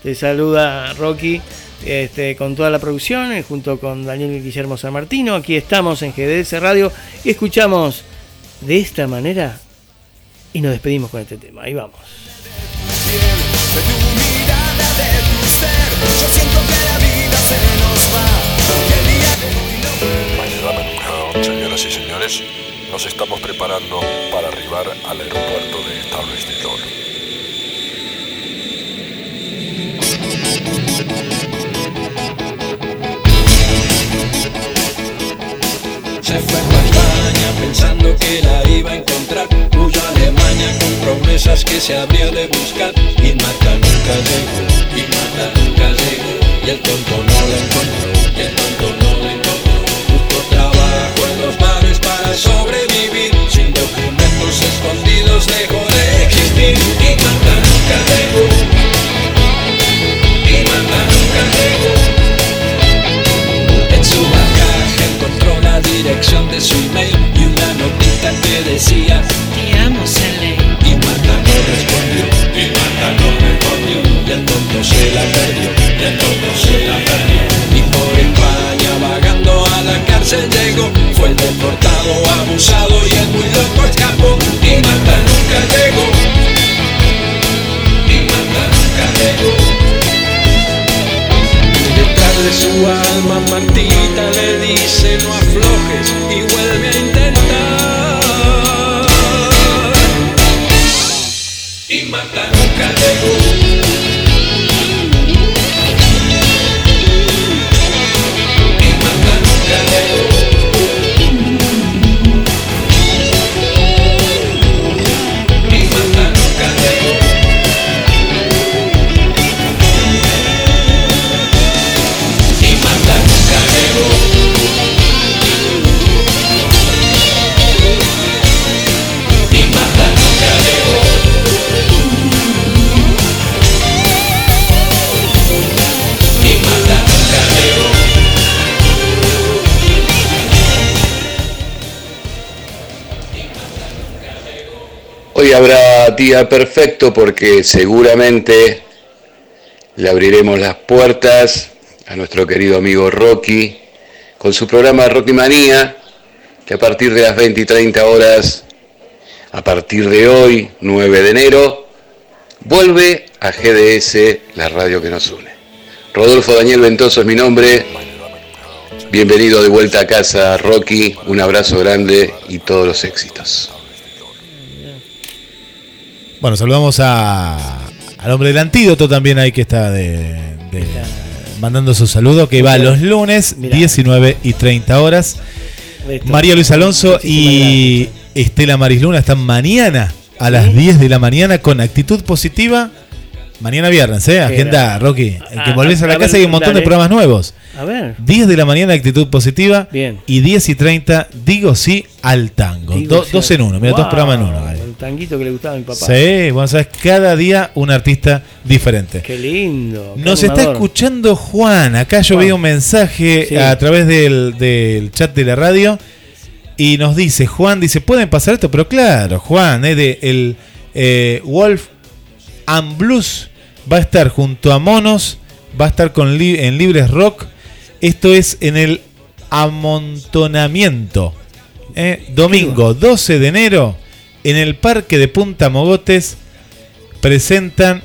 Te saluda Rocky este, con toda la producción, eh, junto con Daniel Guillermo San Martino. Aquí estamos en GDS Radio y escuchamos de esta manera y nos despedimos con este tema. Ahí vamos. Señoras y señores, nos estamos preparando para arribar al aeropuerto de Establecedor. Se fue para España pensando que la iba a encontrar. Huyó a Alemania con promesas que se habría de buscar. Y Marta nunca llegó, y Marta nunca llegó. Y el tonto no la encontró, y el tonto no la encontró. Buscó los bares para sobrevivir. Sin documentos escondidos dejó de existir Y Marta nunca llegó Y Marta nunca llegó en su bagaje encontró la dirección de su email y una notita que decía Te amo, Sally. Y Marta no respondió, y Marta no respondió, y el tonto se la perdió, y el abusado y el muy loco escapó. Y Marta nunca llegó, y Marta nunca llegó. Detrás de su alma Martita le dice no aflojes y vuelve habrá día perfecto porque seguramente le abriremos las puertas a nuestro querido amigo Rocky con su programa Rocky Manía, que a partir de las 20 y 30 horas, a partir de hoy, 9 de enero, vuelve a GDS, la radio que nos une. Rodolfo Daniel Ventoso es mi nombre. Bienvenido de vuelta a casa, Rocky. Un abrazo grande y todos los éxitos. Bueno, saludamos a, al hombre del antídoto también ahí que está de, de- mandando su saludo, que va los lunes, 19 y 30 horas. Listo. María Luis Alonso y Estela Marisluna están mañana a las 10 de la mañana con actitud positiva. Mañana viernes, ¿eh? Agenda, Rocky. El que Ah, volvés a la a casa ver, hay un montón de programas nuevos. A ver. 10 de la mañana actitud positiva. Bien. Y 10 y 30 digo sí al tango. Digo, Do- sí, dos en uno, mira, dos programas en uno. ahí. El tanguito que le gustaba a mi papá. Sí, bueno, sabes, cada día un artista diferente. Qué lindo. qué Nos está escuchando Juan. Acá yo Juan. veo un mensaje Sí. a través del, del chat de la radio y nos dice, Juan dice, ¿pueden pasar esto? Pero claro, Juan, es de el eh, Wolf and Blues va a estar junto a Monos, va a estar con li- en Libres Rock. Esto es en el amontonamiento. Eh, Domingo 12 de enero en el Parque de Punta Mogotes presentan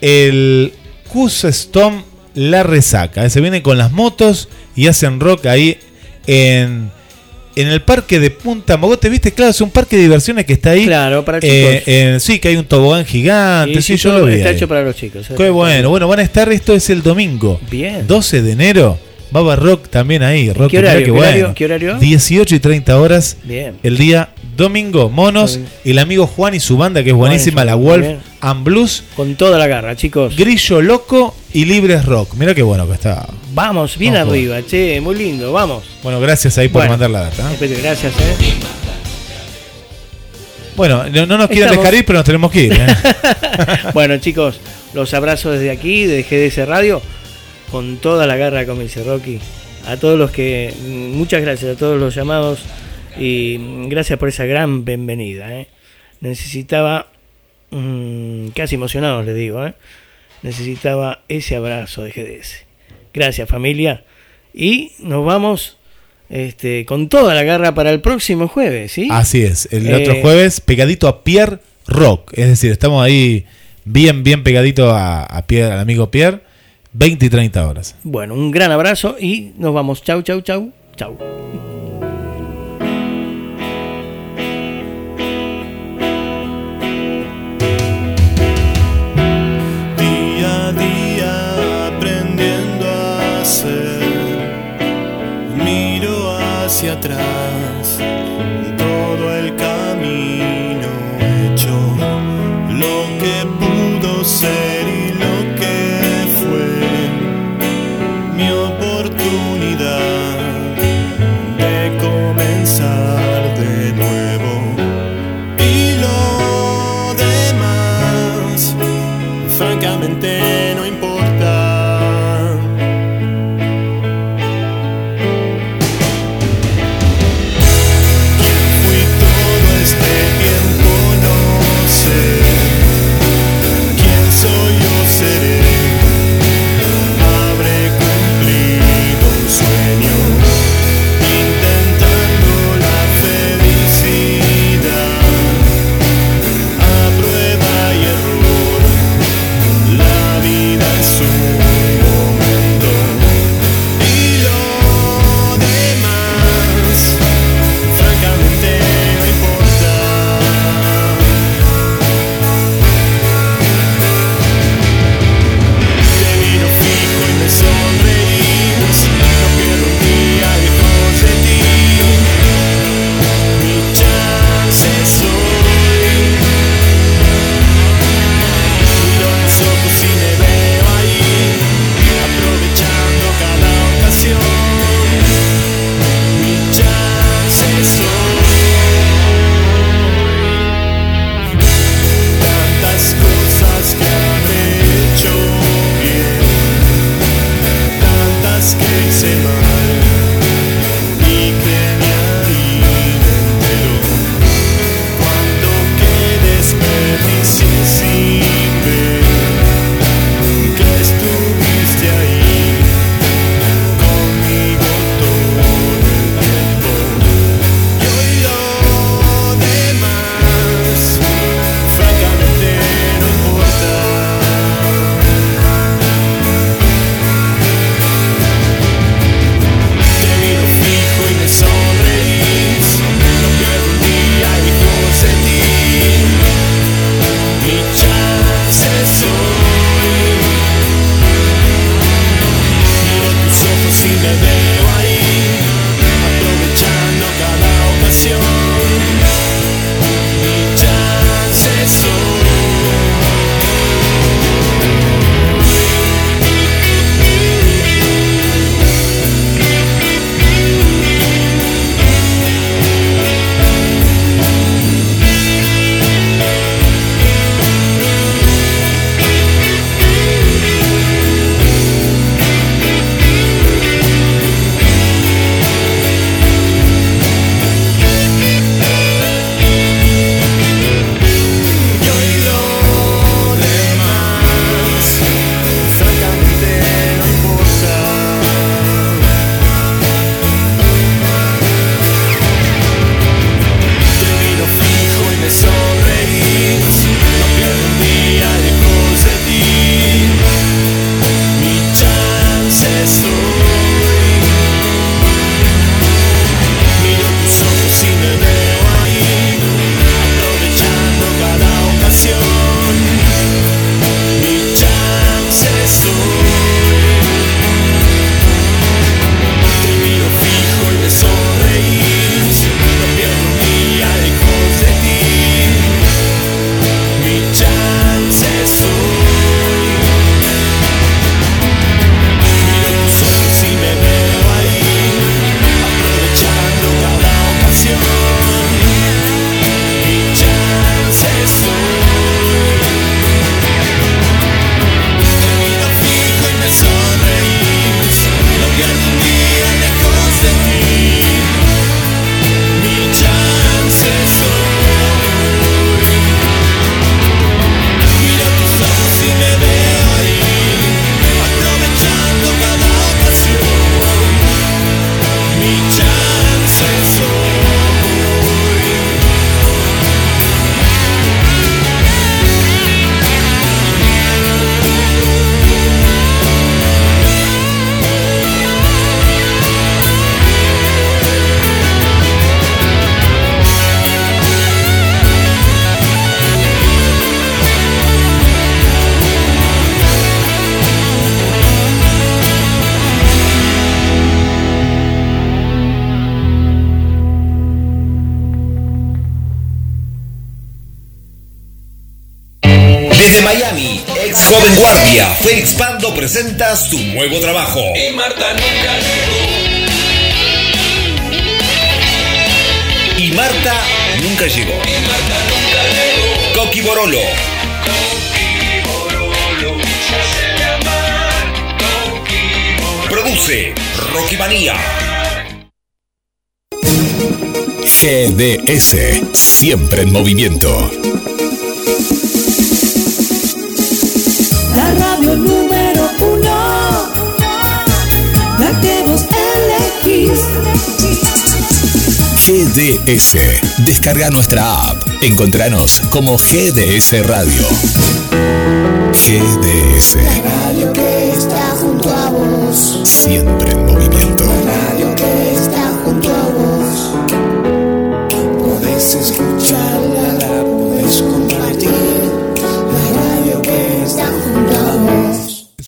el Custom La Resaca. Eh, Se vienen con las motos y hacen rock ahí en, en el parque de Punta Mogotes. ¿Viste? Claro, es un parque de diversiones que está ahí. Claro, para Eh, chicos. eh, sí, que hay un tobogán gigante. Sí, yo lo vi. está ahí. hecho para los chicos. Qué bueno. Bueno, van a estar. Esto es el domingo. Bien. 12 de enero. Baba Rock también ahí. Rock, ¿Qué horario? qué ¿Qué horario? ¿Qué horario? 18 y 30 horas. Bien. El día Domingo, Monos, el amigo Juan y su banda, que es buenísima, la Wolf and Blues. Con toda la garra, chicos. Grillo Loco y Libres Rock. Mira qué bueno que está. Vamos, bien Vamos, arriba, che, muy lindo, vamos. Bueno, gracias ahí por Bueno. mandar la data. ¿eh? Gracias, eh. Bueno, no, no nos quieren dejar ir, pero nos tenemos que ir. ¿eh? bueno, chicos, los abrazos desde aquí, de GDS Radio, con toda la garra, como dice Rocky. A todos los que. mm, Muchas gracias a todos los llamados y gracias por esa gran bienvenida. ¿eh? Necesitaba. mm, casi emocionados, les digo. ¿eh? Necesitaba ese abrazo de GDS. Gracias, familia. Y nos vamos este, con toda la garra para el próximo jueves, ¿sí? Así es. El Eh, otro jueves, pegadito a Pierre Rock. Es decir, estamos ahí bien, bien pegadito a, a Pierre, al amigo Pierre. 20 y 30 horas. Bueno, un gran abrazo y nos vamos. Chau, chau, chau, chau. Atrás su nuevo trabajo. Y Marta nunca llegó. Y Marta nunca llegó. Coqui Borolo. Produce Rocky Manía. GDS, siempre en movimiento. La GDS, descarga nuestra app. Encontranos como GDS Radio. GDS, Radio que está junto a vos. siempre en movimiento.